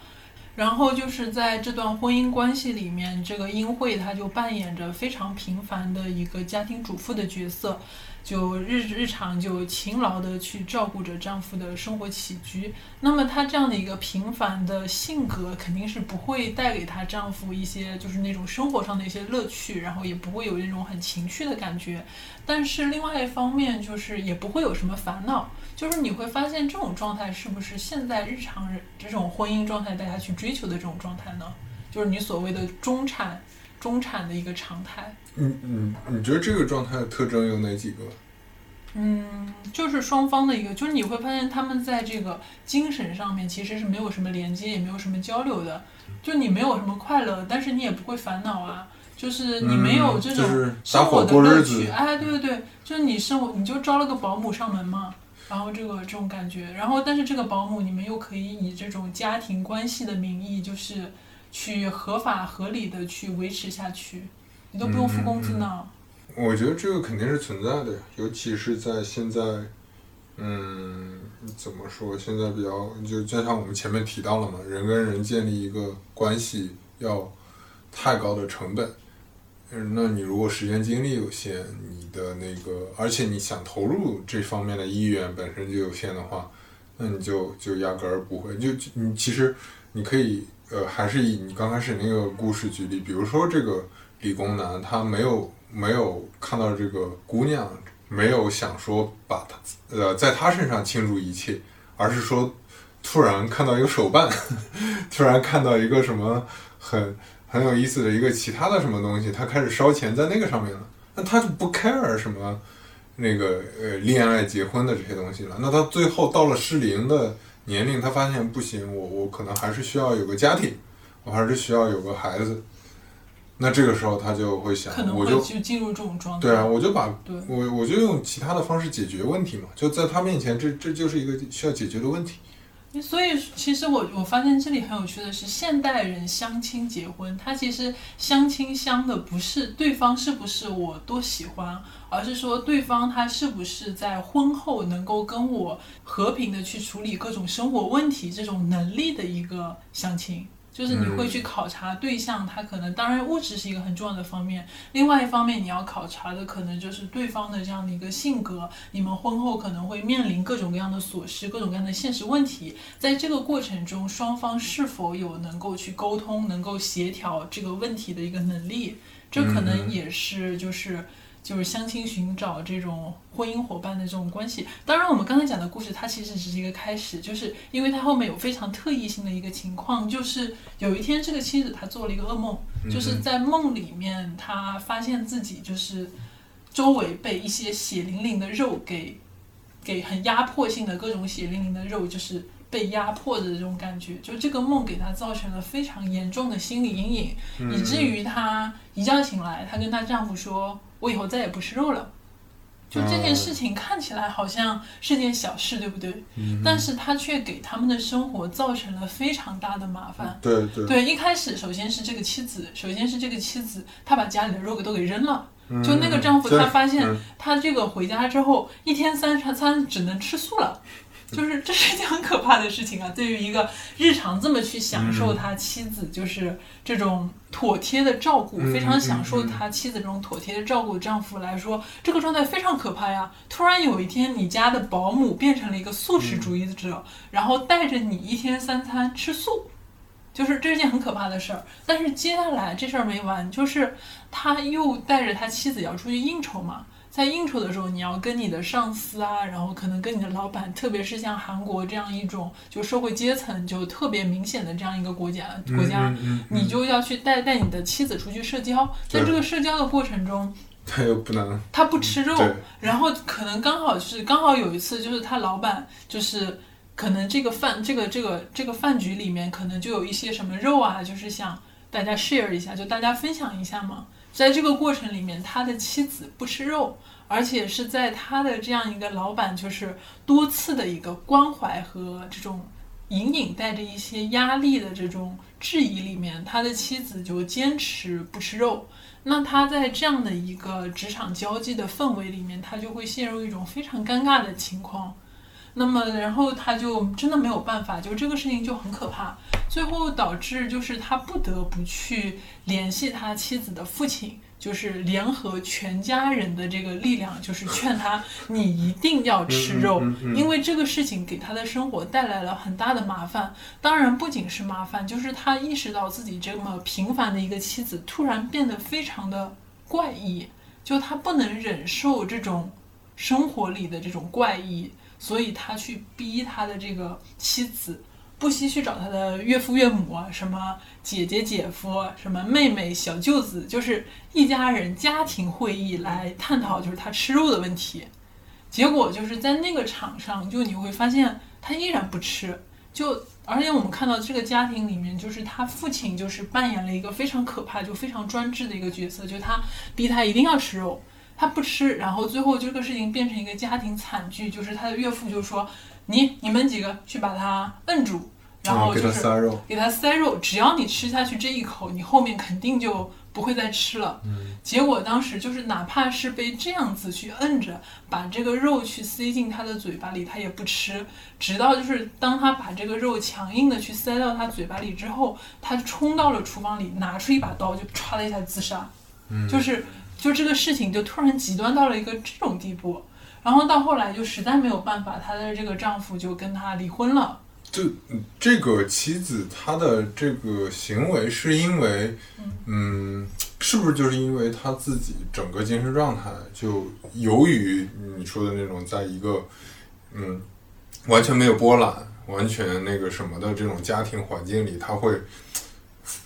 然后就是在这段婚姻关系里面，这个英惠她就扮演着非常平凡的一个家庭主妇的角色。就日日常就勤劳的去照顾着丈夫的生活起居，那么她这样的一个平凡的性格，肯定是不会带给她丈夫一些就是那种生活上的一些乐趣，然后也不会有那种很情趣的感觉。但是另外一方面，就是也不会有什么烦恼，就是你会发现这种状态是不是现在日常人这种婚姻状态大家去追求的这种状态呢？就是你所谓的中产。中产的一个常态。嗯嗯，你觉得这个状态的特征有哪几个？嗯，就是双方的一个，就是你会发现他们在这个精神上面其实是没有什么连接，也没有什么交流的。就你没有什么快乐，但是你也不会烦恼啊。就是你没有这种生活的乐趣。哎，对对对，就是你生活，你就招了个保姆上门嘛，然后这个这种感觉，然后但是这个保姆你们又可以以这种家庭关系的名义，就是。去合法合理的去维持下去，你都不用付工资呢。我觉得这个肯定是存在的，尤其是在现在，嗯，怎么说？现在比较就就像我们前面提到了嘛，人跟人建立一个关系要太高的成本。嗯，那你如果时间精力有限，你的那个，而且你想投入这方面的意愿本身就有限的话，那你就就压根儿不会。就你其实你可以。呃，还是以你刚开始那个故事举例，比如说这个理工男，他没有没有看到这个姑娘，没有想说把他呃在他身上倾注一切，而是说突然看到一个手办，突然看到一个什么很很有意思的一个其他的什么东西，他开始烧钱在那个上面了，那他就不 care 什么那个呃恋爱结婚的这些东西了，那他最后到了适龄的。年龄，他发现不行，我我可能还是需要有个家庭，我还是需要有个孩子。那这个时候他就会想，可能我就进入这种状态。对啊，我就把我我就用其他的方式解决问题嘛，就在他面前，这这就是一个需要解决的问题。所以，其实我我发现这里很有趣的是，现代人相亲结婚，他其实相亲相的不是对方是不是我多喜欢，而是说对方他是不是在婚后能够跟我和平的去处理各种生活问题这种能力的一个相亲。就是你会去考察对象，他可能当然物质是一个很重要的方面，另外一方面你要考察的可能就是对方的这样的一个性格，你们婚后可能会面临各种各样的琐事，各种各样的现实问题，在这个过程中，双方是否有能够去沟通、能够协调这个问题的一个能力，这可能也是就是。就是相亲寻找这种婚姻伙伴的这种关系。当然，我们刚才讲的故事，它其实只是一个开始，就是因为它后面有非常特异性的一个情况，就是有一天这个妻子她做了一个噩梦，就是在梦里面她发现自己就是周围被一些血淋淋的肉给给很压迫性的各种血淋淋的肉就是被压迫的这种感觉，就这个梦给他造成了非常严重的心理阴影，以至于她一觉醒来，她跟她丈夫说。我以后再也不吃肉了，就这件事情看起来好像是件小事，对不对？嗯，但是他却给他们的生活造成了非常大的麻烦。对对对，一开始首先是这个妻子，首先是这个妻子，她把家里的肉给都给扔了。就那个丈夫，他发现他这个回家之后，一天三餐只能吃素了。就是这是一件很可怕的事情啊！对于一个日常这么去享受他妻子就是这种妥帖的照顾，非常享受他妻子这种妥帖的照顾的丈夫来说，这个状态非常可怕呀！突然有一天，你家的保姆变成了一个素食主义者，然后带着你一天三餐吃素，就是这是件很可怕的事儿。但是接下来这事儿没完，就是他又带着他妻子要出去应酬嘛。在应酬的时候，你要跟你的上司啊，然后可能跟你的老板，特别是像韩国这样一种就社会阶层就特别明显的这样一个国家国家，你就要去带带你的妻子出去社交，在这个社交的过程中，他又不能，他不吃肉，然后可能刚好是刚好有一次，就是他老板就是可能这个饭这个这个这个饭局里面可能就有一些什么肉啊，就是想大家 share 一下，就大家分享一下嘛。在这个过程里面，他的妻子不吃肉，而且是在他的这样一个老板就是多次的一个关怀和这种隐隐带着一些压力的这种质疑里面，他的妻子就坚持不吃肉。那他在这样的一个职场交际的氛围里面，他就会陷入一种非常尴尬的情况。那么，然后他就真的没有办法，就这个事情就很可怕，最后导致就是他不得不去联系他妻子的父亲，就是联合全家人的这个力量，就是劝他你一定要吃肉，因为这个事情给他的生活带来了很大的麻烦。当然，不仅是麻烦，就是他意识到自己这么平凡的一个妻子突然变得非常的怪异，就他不能忍受这种生活里的这种怪异。所以他去逼他的这个妻子，不惜去找他的岳父岳母，什么姐姐姐夫，什么妹妹小舅子，就是一家人家庭会议来探讨，就是他吃肉的问题。结果就是在那个场上，就你会发现他依然不吃。就而且我们看到这个家庭里面，就是他父亲就是扮演了一个非常可怕、就非常专制的一个角色，就他逼他一定要吃肉。他不吃，然后最后这个事情变成一个家庭惨剧，就是他的岳父就说：“你你们几个去把他摁住，然后就是给他塞肉，只要你吃下去这一口，你后面肯定就不会再吃了。”结果当时就是哪怕是被这样子去摁着，把这个肉去塞进他的嘴巴里，他也不吃。直到就是当他把这个肉强硬的去塞到他嘴巴里之后，他冲到了厨房里，拿出一把刀就歘的一下自杀，嗯就是。就这个事情就突然极端到了一个这种地步，然后到后来就实在没有办法，她的这个丈夫就跟她离婚了。就这个妻子她的这个行为是因为，嗯，是不是就是因为她自己整个精神状态就由于你说的那种在一个嗯完全没有波澜、完全那个什么的这种家庭环境里，她会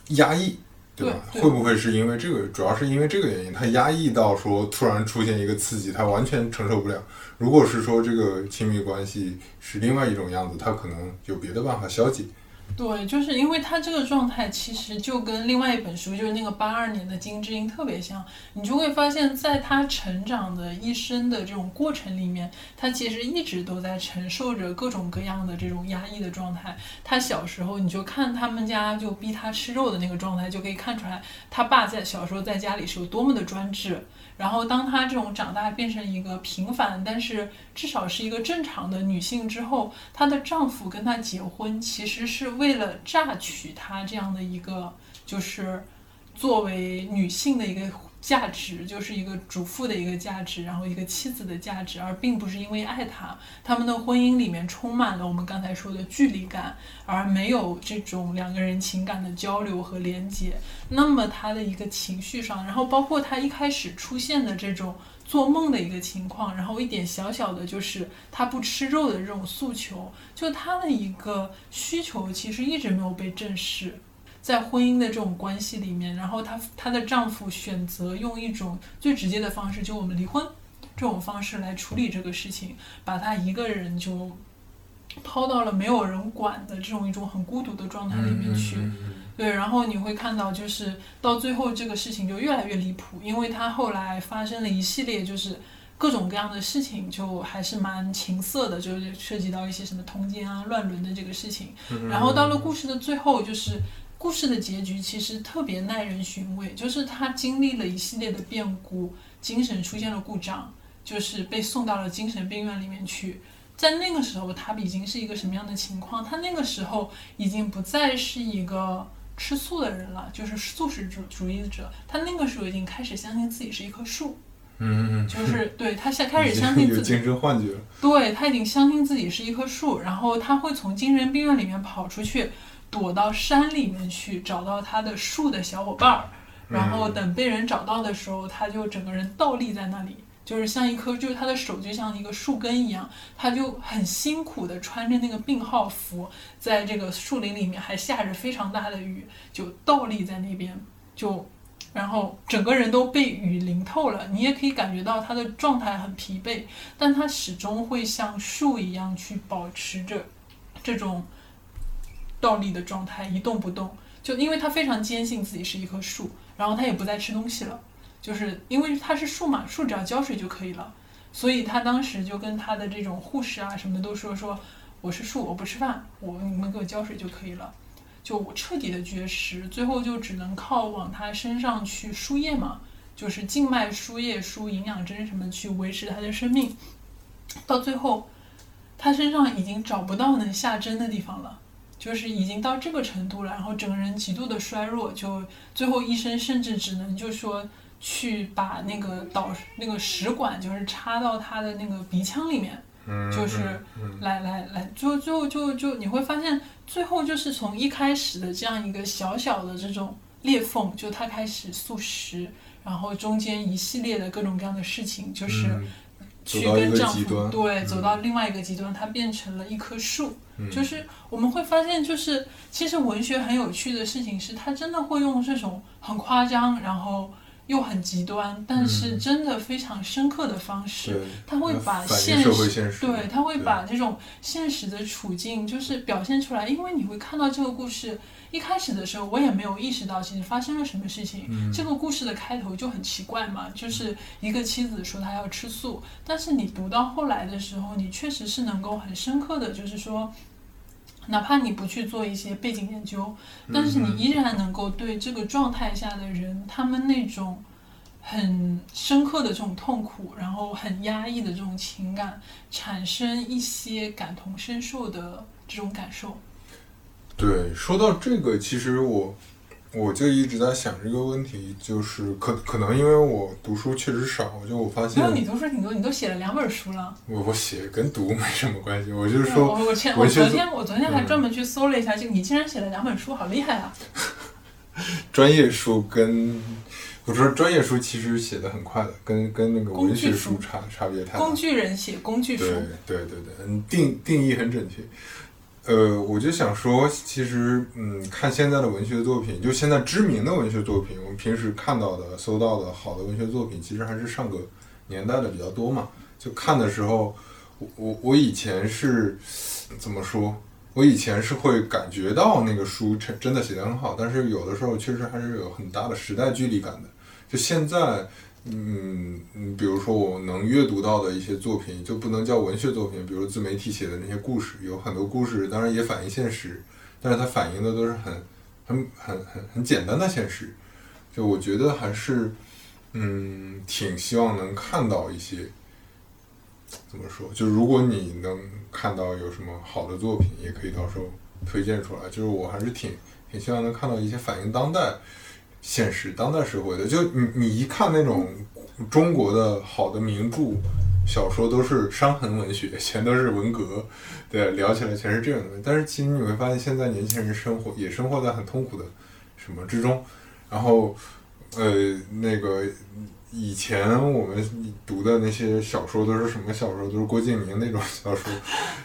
压抑。对吧？会不会是因为这个？主要是因为这个原因，他压抑到说突然出现一个刺激，他完全承受不了。如果是说这个亲密关系是另外一种样子，他可能有别的办法消解。对，就是因为他这个状态，其实就跟另外一本书，就是那个八二年的金智英特别像。你就会发现，在他成长的一生的这种过程里面，他其实一直都在承受着各种各样的这种压抑的状态。他小时候，你就看他们家就逼他吃肉的那个状态，就可以看出来他爸在小时候在家里是有多么的专制。然后，当她这种长大变成一个平凡，但是至少是一个正常的女性之后，她的丈夫跟她结婚，其实是为了榨取她这样的一个，就是作为女性的一个价值，就是一个主妇的一个价值，然后一个妻子的价值，而并不是因为爱他。他们的婚姻里面充满了我们刚才说的距离感，而没有这种两个人情感的交流和连接。那么他的一个情绪上，然后包括他一开始出现的这种做梦的一个情况，然后一点小小的就是他不吃肉的这种诉求，就他的一个需求其实一直没有被正视。在婚姻的这种关系里面，然后她她的丈夫选择用一种最直接的方式，就我们离婚这种方式来处理这个事情，把她一个人就抛到了没有人管的这种一种很孤独的状态里面去。对，然后你会看到，就是到最后这个事情就越来越离谱，因为她后来发生了一系列就是各种各样的事情，就还是蛮情色的，就是涉及到一些什么通奸啊、乱伦的这个事情。然后到了故事的最后，就是故事的结局其实特别耐人寻味，就是他经历了一系列的变故，精神出现了故障，就是被送到了精神病院里面去。在那个时候，他已经是一个什么样的情况？他那个时候已经不再是一个吃素的人了，就是素食主主义者。他那个时候已经开始相信自己是一棵树，嗯，就是对他现开始相信自己 精神幻觉。对他已经相信自己是一棵树，然后他会从精神病院里面跑出去，躲到山里面去，找到他的树的小伙伴儿，然后等被人找到的时候，他就整个人倒立在那里，就是像一棵，就是他的手就像一个树根一样，他就很辛苦的穿着那个病号服，在这个树林里面还下着非常大的雨，就倒立在那边，就然后整个人都被雨淋透了，你也可以感觉到他的状态很疲惫，但他始终会像树一样去保持着这种倒立的状态，一动不动。就因为他非常坚信自己是一棵树，然后他也不再吃东西了，就是因为它是树嘛，树只要浇水就可以了。所以他当时就跟他的这种护士啊什么的都说说，我是树，我不吃饭，我你们给我浇水就可以了。就我彻底的绝食，最后就只能靠往他身上去输液嘛，就是静脉输液、输营养针什么去维持他的生命。到最后，他身上已经找不到能下针的地方了，就是已经到这个程度了，然后整个人极度的衰弱，就最后医生甚至只能就说去把那个导那个食管就是插到他的那个鼻腔里面，嗯，就是来来来来，就就就就你会发现，最后就是从一开始的这样一个小小的这种裂缝，就他开始素食，然后中间一系列的各种各样的事情，就是嗯去跟丈夫对嗯走到另外一个极端，它变成了一棵树。嗯就是我们会发现，就是其实文学很有趣的事情是，它真的会用这种很夸张，然后又很极端，但是真的非常深刻的方式。他会把现实，现实，对，他会把这种现实的处境就是表现出来，因为你会看到这个故事一开始的时候，我也没有意识到其实发生了什么事情。嗯这个故事的开头就很奇怪嘛，就是一个妻子说她要吃素，但是你读到后来的时候，你确实是能够很深刻的，就是说。哪怕你不去做一些背景研究，但是你依然能够对这个状态下的人，他们那种很深刻的这种痛苦，然后很压抑的这种情感，产生一些感同身受的这种感受。对，说到这个，其实我我就一直在想这个问题，就是可可能因为我读书确实少，就我发现没有，你读书挺多，你都写了两本书了。我我写跟读没什么关系，我就是，说我我前我昨天我昨天还嗯专门去搜了一下，就你竟然写了两本书，好厉害啊！专业书跟我说专业书其实写的很快的，跟跟那个文学书差差别太大。工具人写工具书对，对对对，嗯，定定义很准确。呃，我就想说，其实，嗯，看现在的文学作品，就现在知名的文学作品，我们平时看到的、搜到的好的文学作品，其实还是上个年代的比较多嘛。就看的时候，我我我以前是怎么说？我以前是会感觉到那个书真真的写得很好，但是有的时候确实还是有很大的时代距离感的。就现在，嗯，比如说我能阅读到的一些作品，就不能叫文学作品，比如自媒体写的那些故事，有很多故事当然也反映现实，但是它反映的都是很很很很很简单的现实。就我觉得还是，嗯，挺希望能看到一些，怎么说？就如果你能看到有什么好的作品，也可以到时候推荐出来，就是我还是挺挺希望能看到一些反映当代现实、当代社会的。就你你一看那种中国的好的名著小说，都是伤痕文学，全都是文革，对，聊起来全是这样的。但是其实你会发现，现在年轻人生活也生活在很痛苦的什么之中，然后呃那个。以前我们读的那些小说都是什么小说？都是郭敬明那种小说，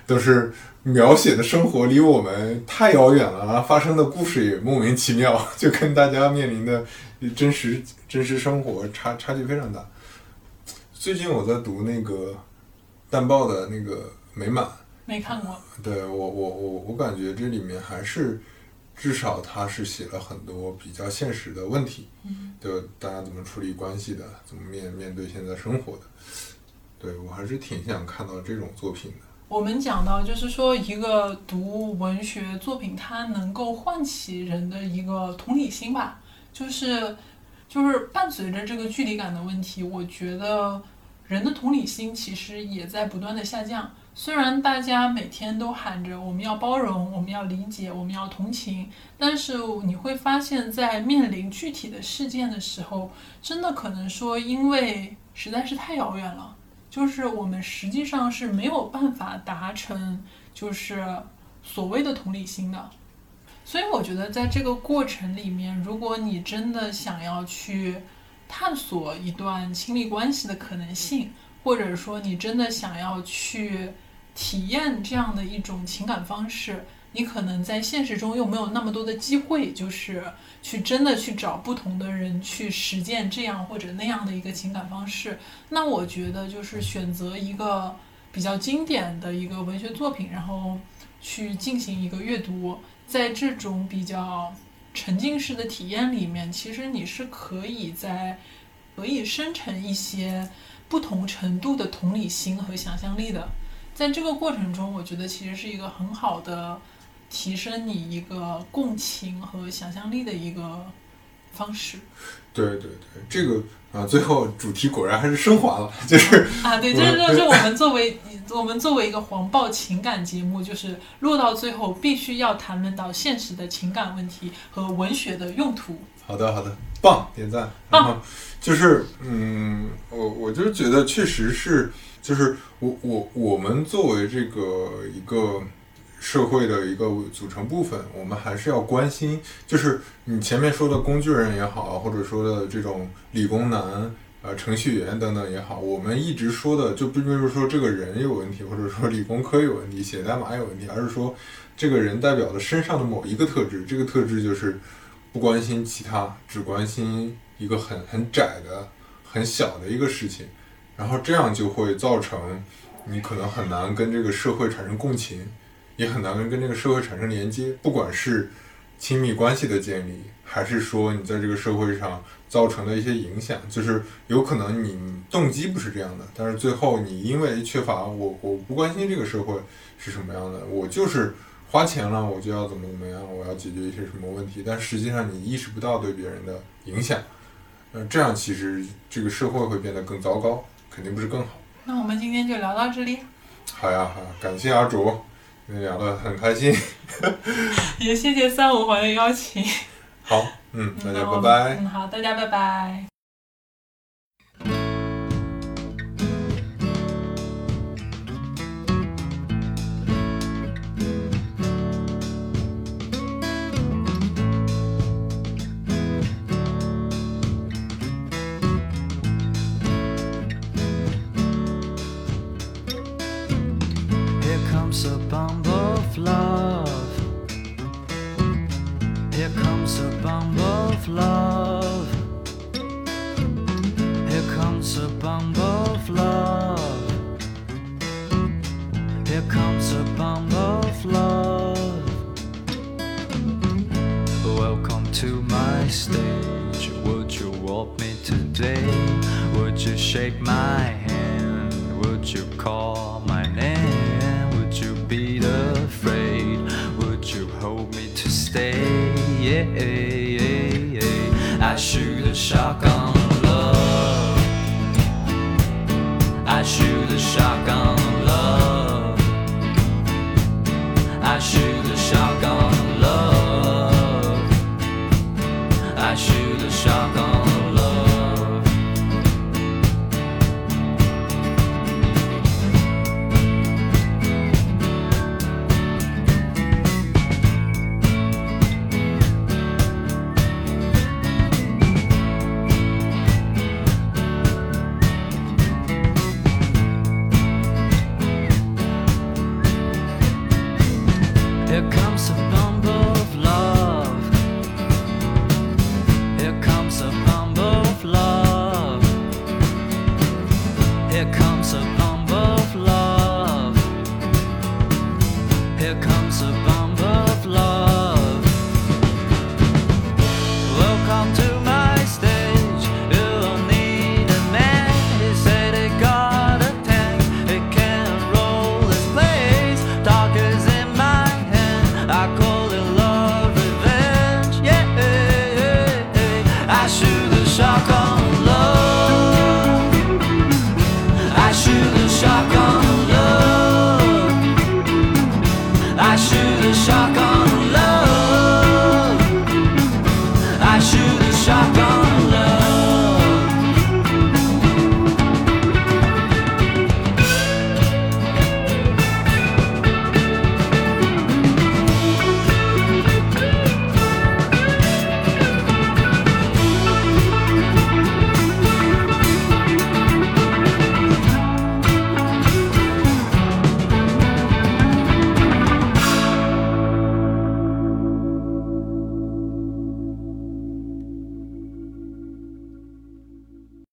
都是描写的生活离我们太遥远了，发生的故事也莫名其妙，就跟大家面临的真实 真实生活差差距非常大。最近我在读那个淡豹的那个《美满》，没看过。对我我我我感觉这里面还是。至少他是写了很多比较现实的问题，就大家怎么处理关系的，怎么面面对现在生活的。对我还是挺想看到这种作品的。我们讲到，就是说一个读文学作品，它能够唤起人的一个同理心吧，就是就是伴随着这个距离感的问题，我觉得人的同理心其实也在不断的下降。虽然大家每天都喊着我们要包容、我们要理解、我们要同情，但是你会发现在面临具体的事件的时候，真的可能说因为实在是太遥远了，就是我们实际上是没有办法达成就是所谓的同理心的。所以我觉得在这个过程里面，如果你真的想要去探索一段亲密关系的可能性，或者说你真的想要去。体验这样的一种情感方式，你可能在现实中又没有那么多的机会，就是去真的去找不同的人去实践这样或者那样的一个情感方式。那我觉得就是选择一个比较经典的一个文学作品，然后去进行一个阅读，在这种比较沉浸式的体验里面，其实你是可以在可以生成一些不同程度的同理心和想象力的。在这个过程中，我觉得其实是一个很好的提升你一个共情和想象力的一个方式。对对对，这个啊，最后主题果然还是升华了，就是啊，对，就是就是我们作为我们作为一个黄暴情感节目，就是落到最后必须要谈论到现实的情感问题和文学的用途。好的好的，棒，点赞。然后就是嗯，我我就觉得确实是。就是我我我们作为这个一个社会的一个组成部分，我们还是要关心。就是你前面说的工具人也好，或者说的这种理工男、呃程序员等等也好，我们一直说的就并不是说这个人有问题，或者说理工科有问题、写代码有问题，而是说这个人代表了身上的某一个特质。这个特质就是不关心其他，只关心一个很很窄的、很小的一个事情。然后这样就会造成你可能很难跟这个社会产生共情，也很难跟这个社会产生连接。不管是亲密关系的建立，还是说你在这个社会上造成的一些影响，就是有可能你动机不是这样的，但是最后你因为缺乏我我不关心这个社会是什么样的，我就是花钱了我就要怎么怎么样，我要解决一些什么问题，但实际上你意识不到对别人的影响，那这样其实这个社会会变得更糟糕。肯定不是更好。那我们今天就聊到这里。好呀，好呀，感谢阿卓，聊得很开心。也谢谢三五环的邀请。好，嗯，大家拜拜。嗯，好，大家拜拜。love. Here comes a bomb of love. Here comes a bomb of love. Here comes a bomb of love. Welcome to my stage. Would you walk me today? Would you shake my hand? Would you call my name? shock on love. I shoot the shock on love. I shoot.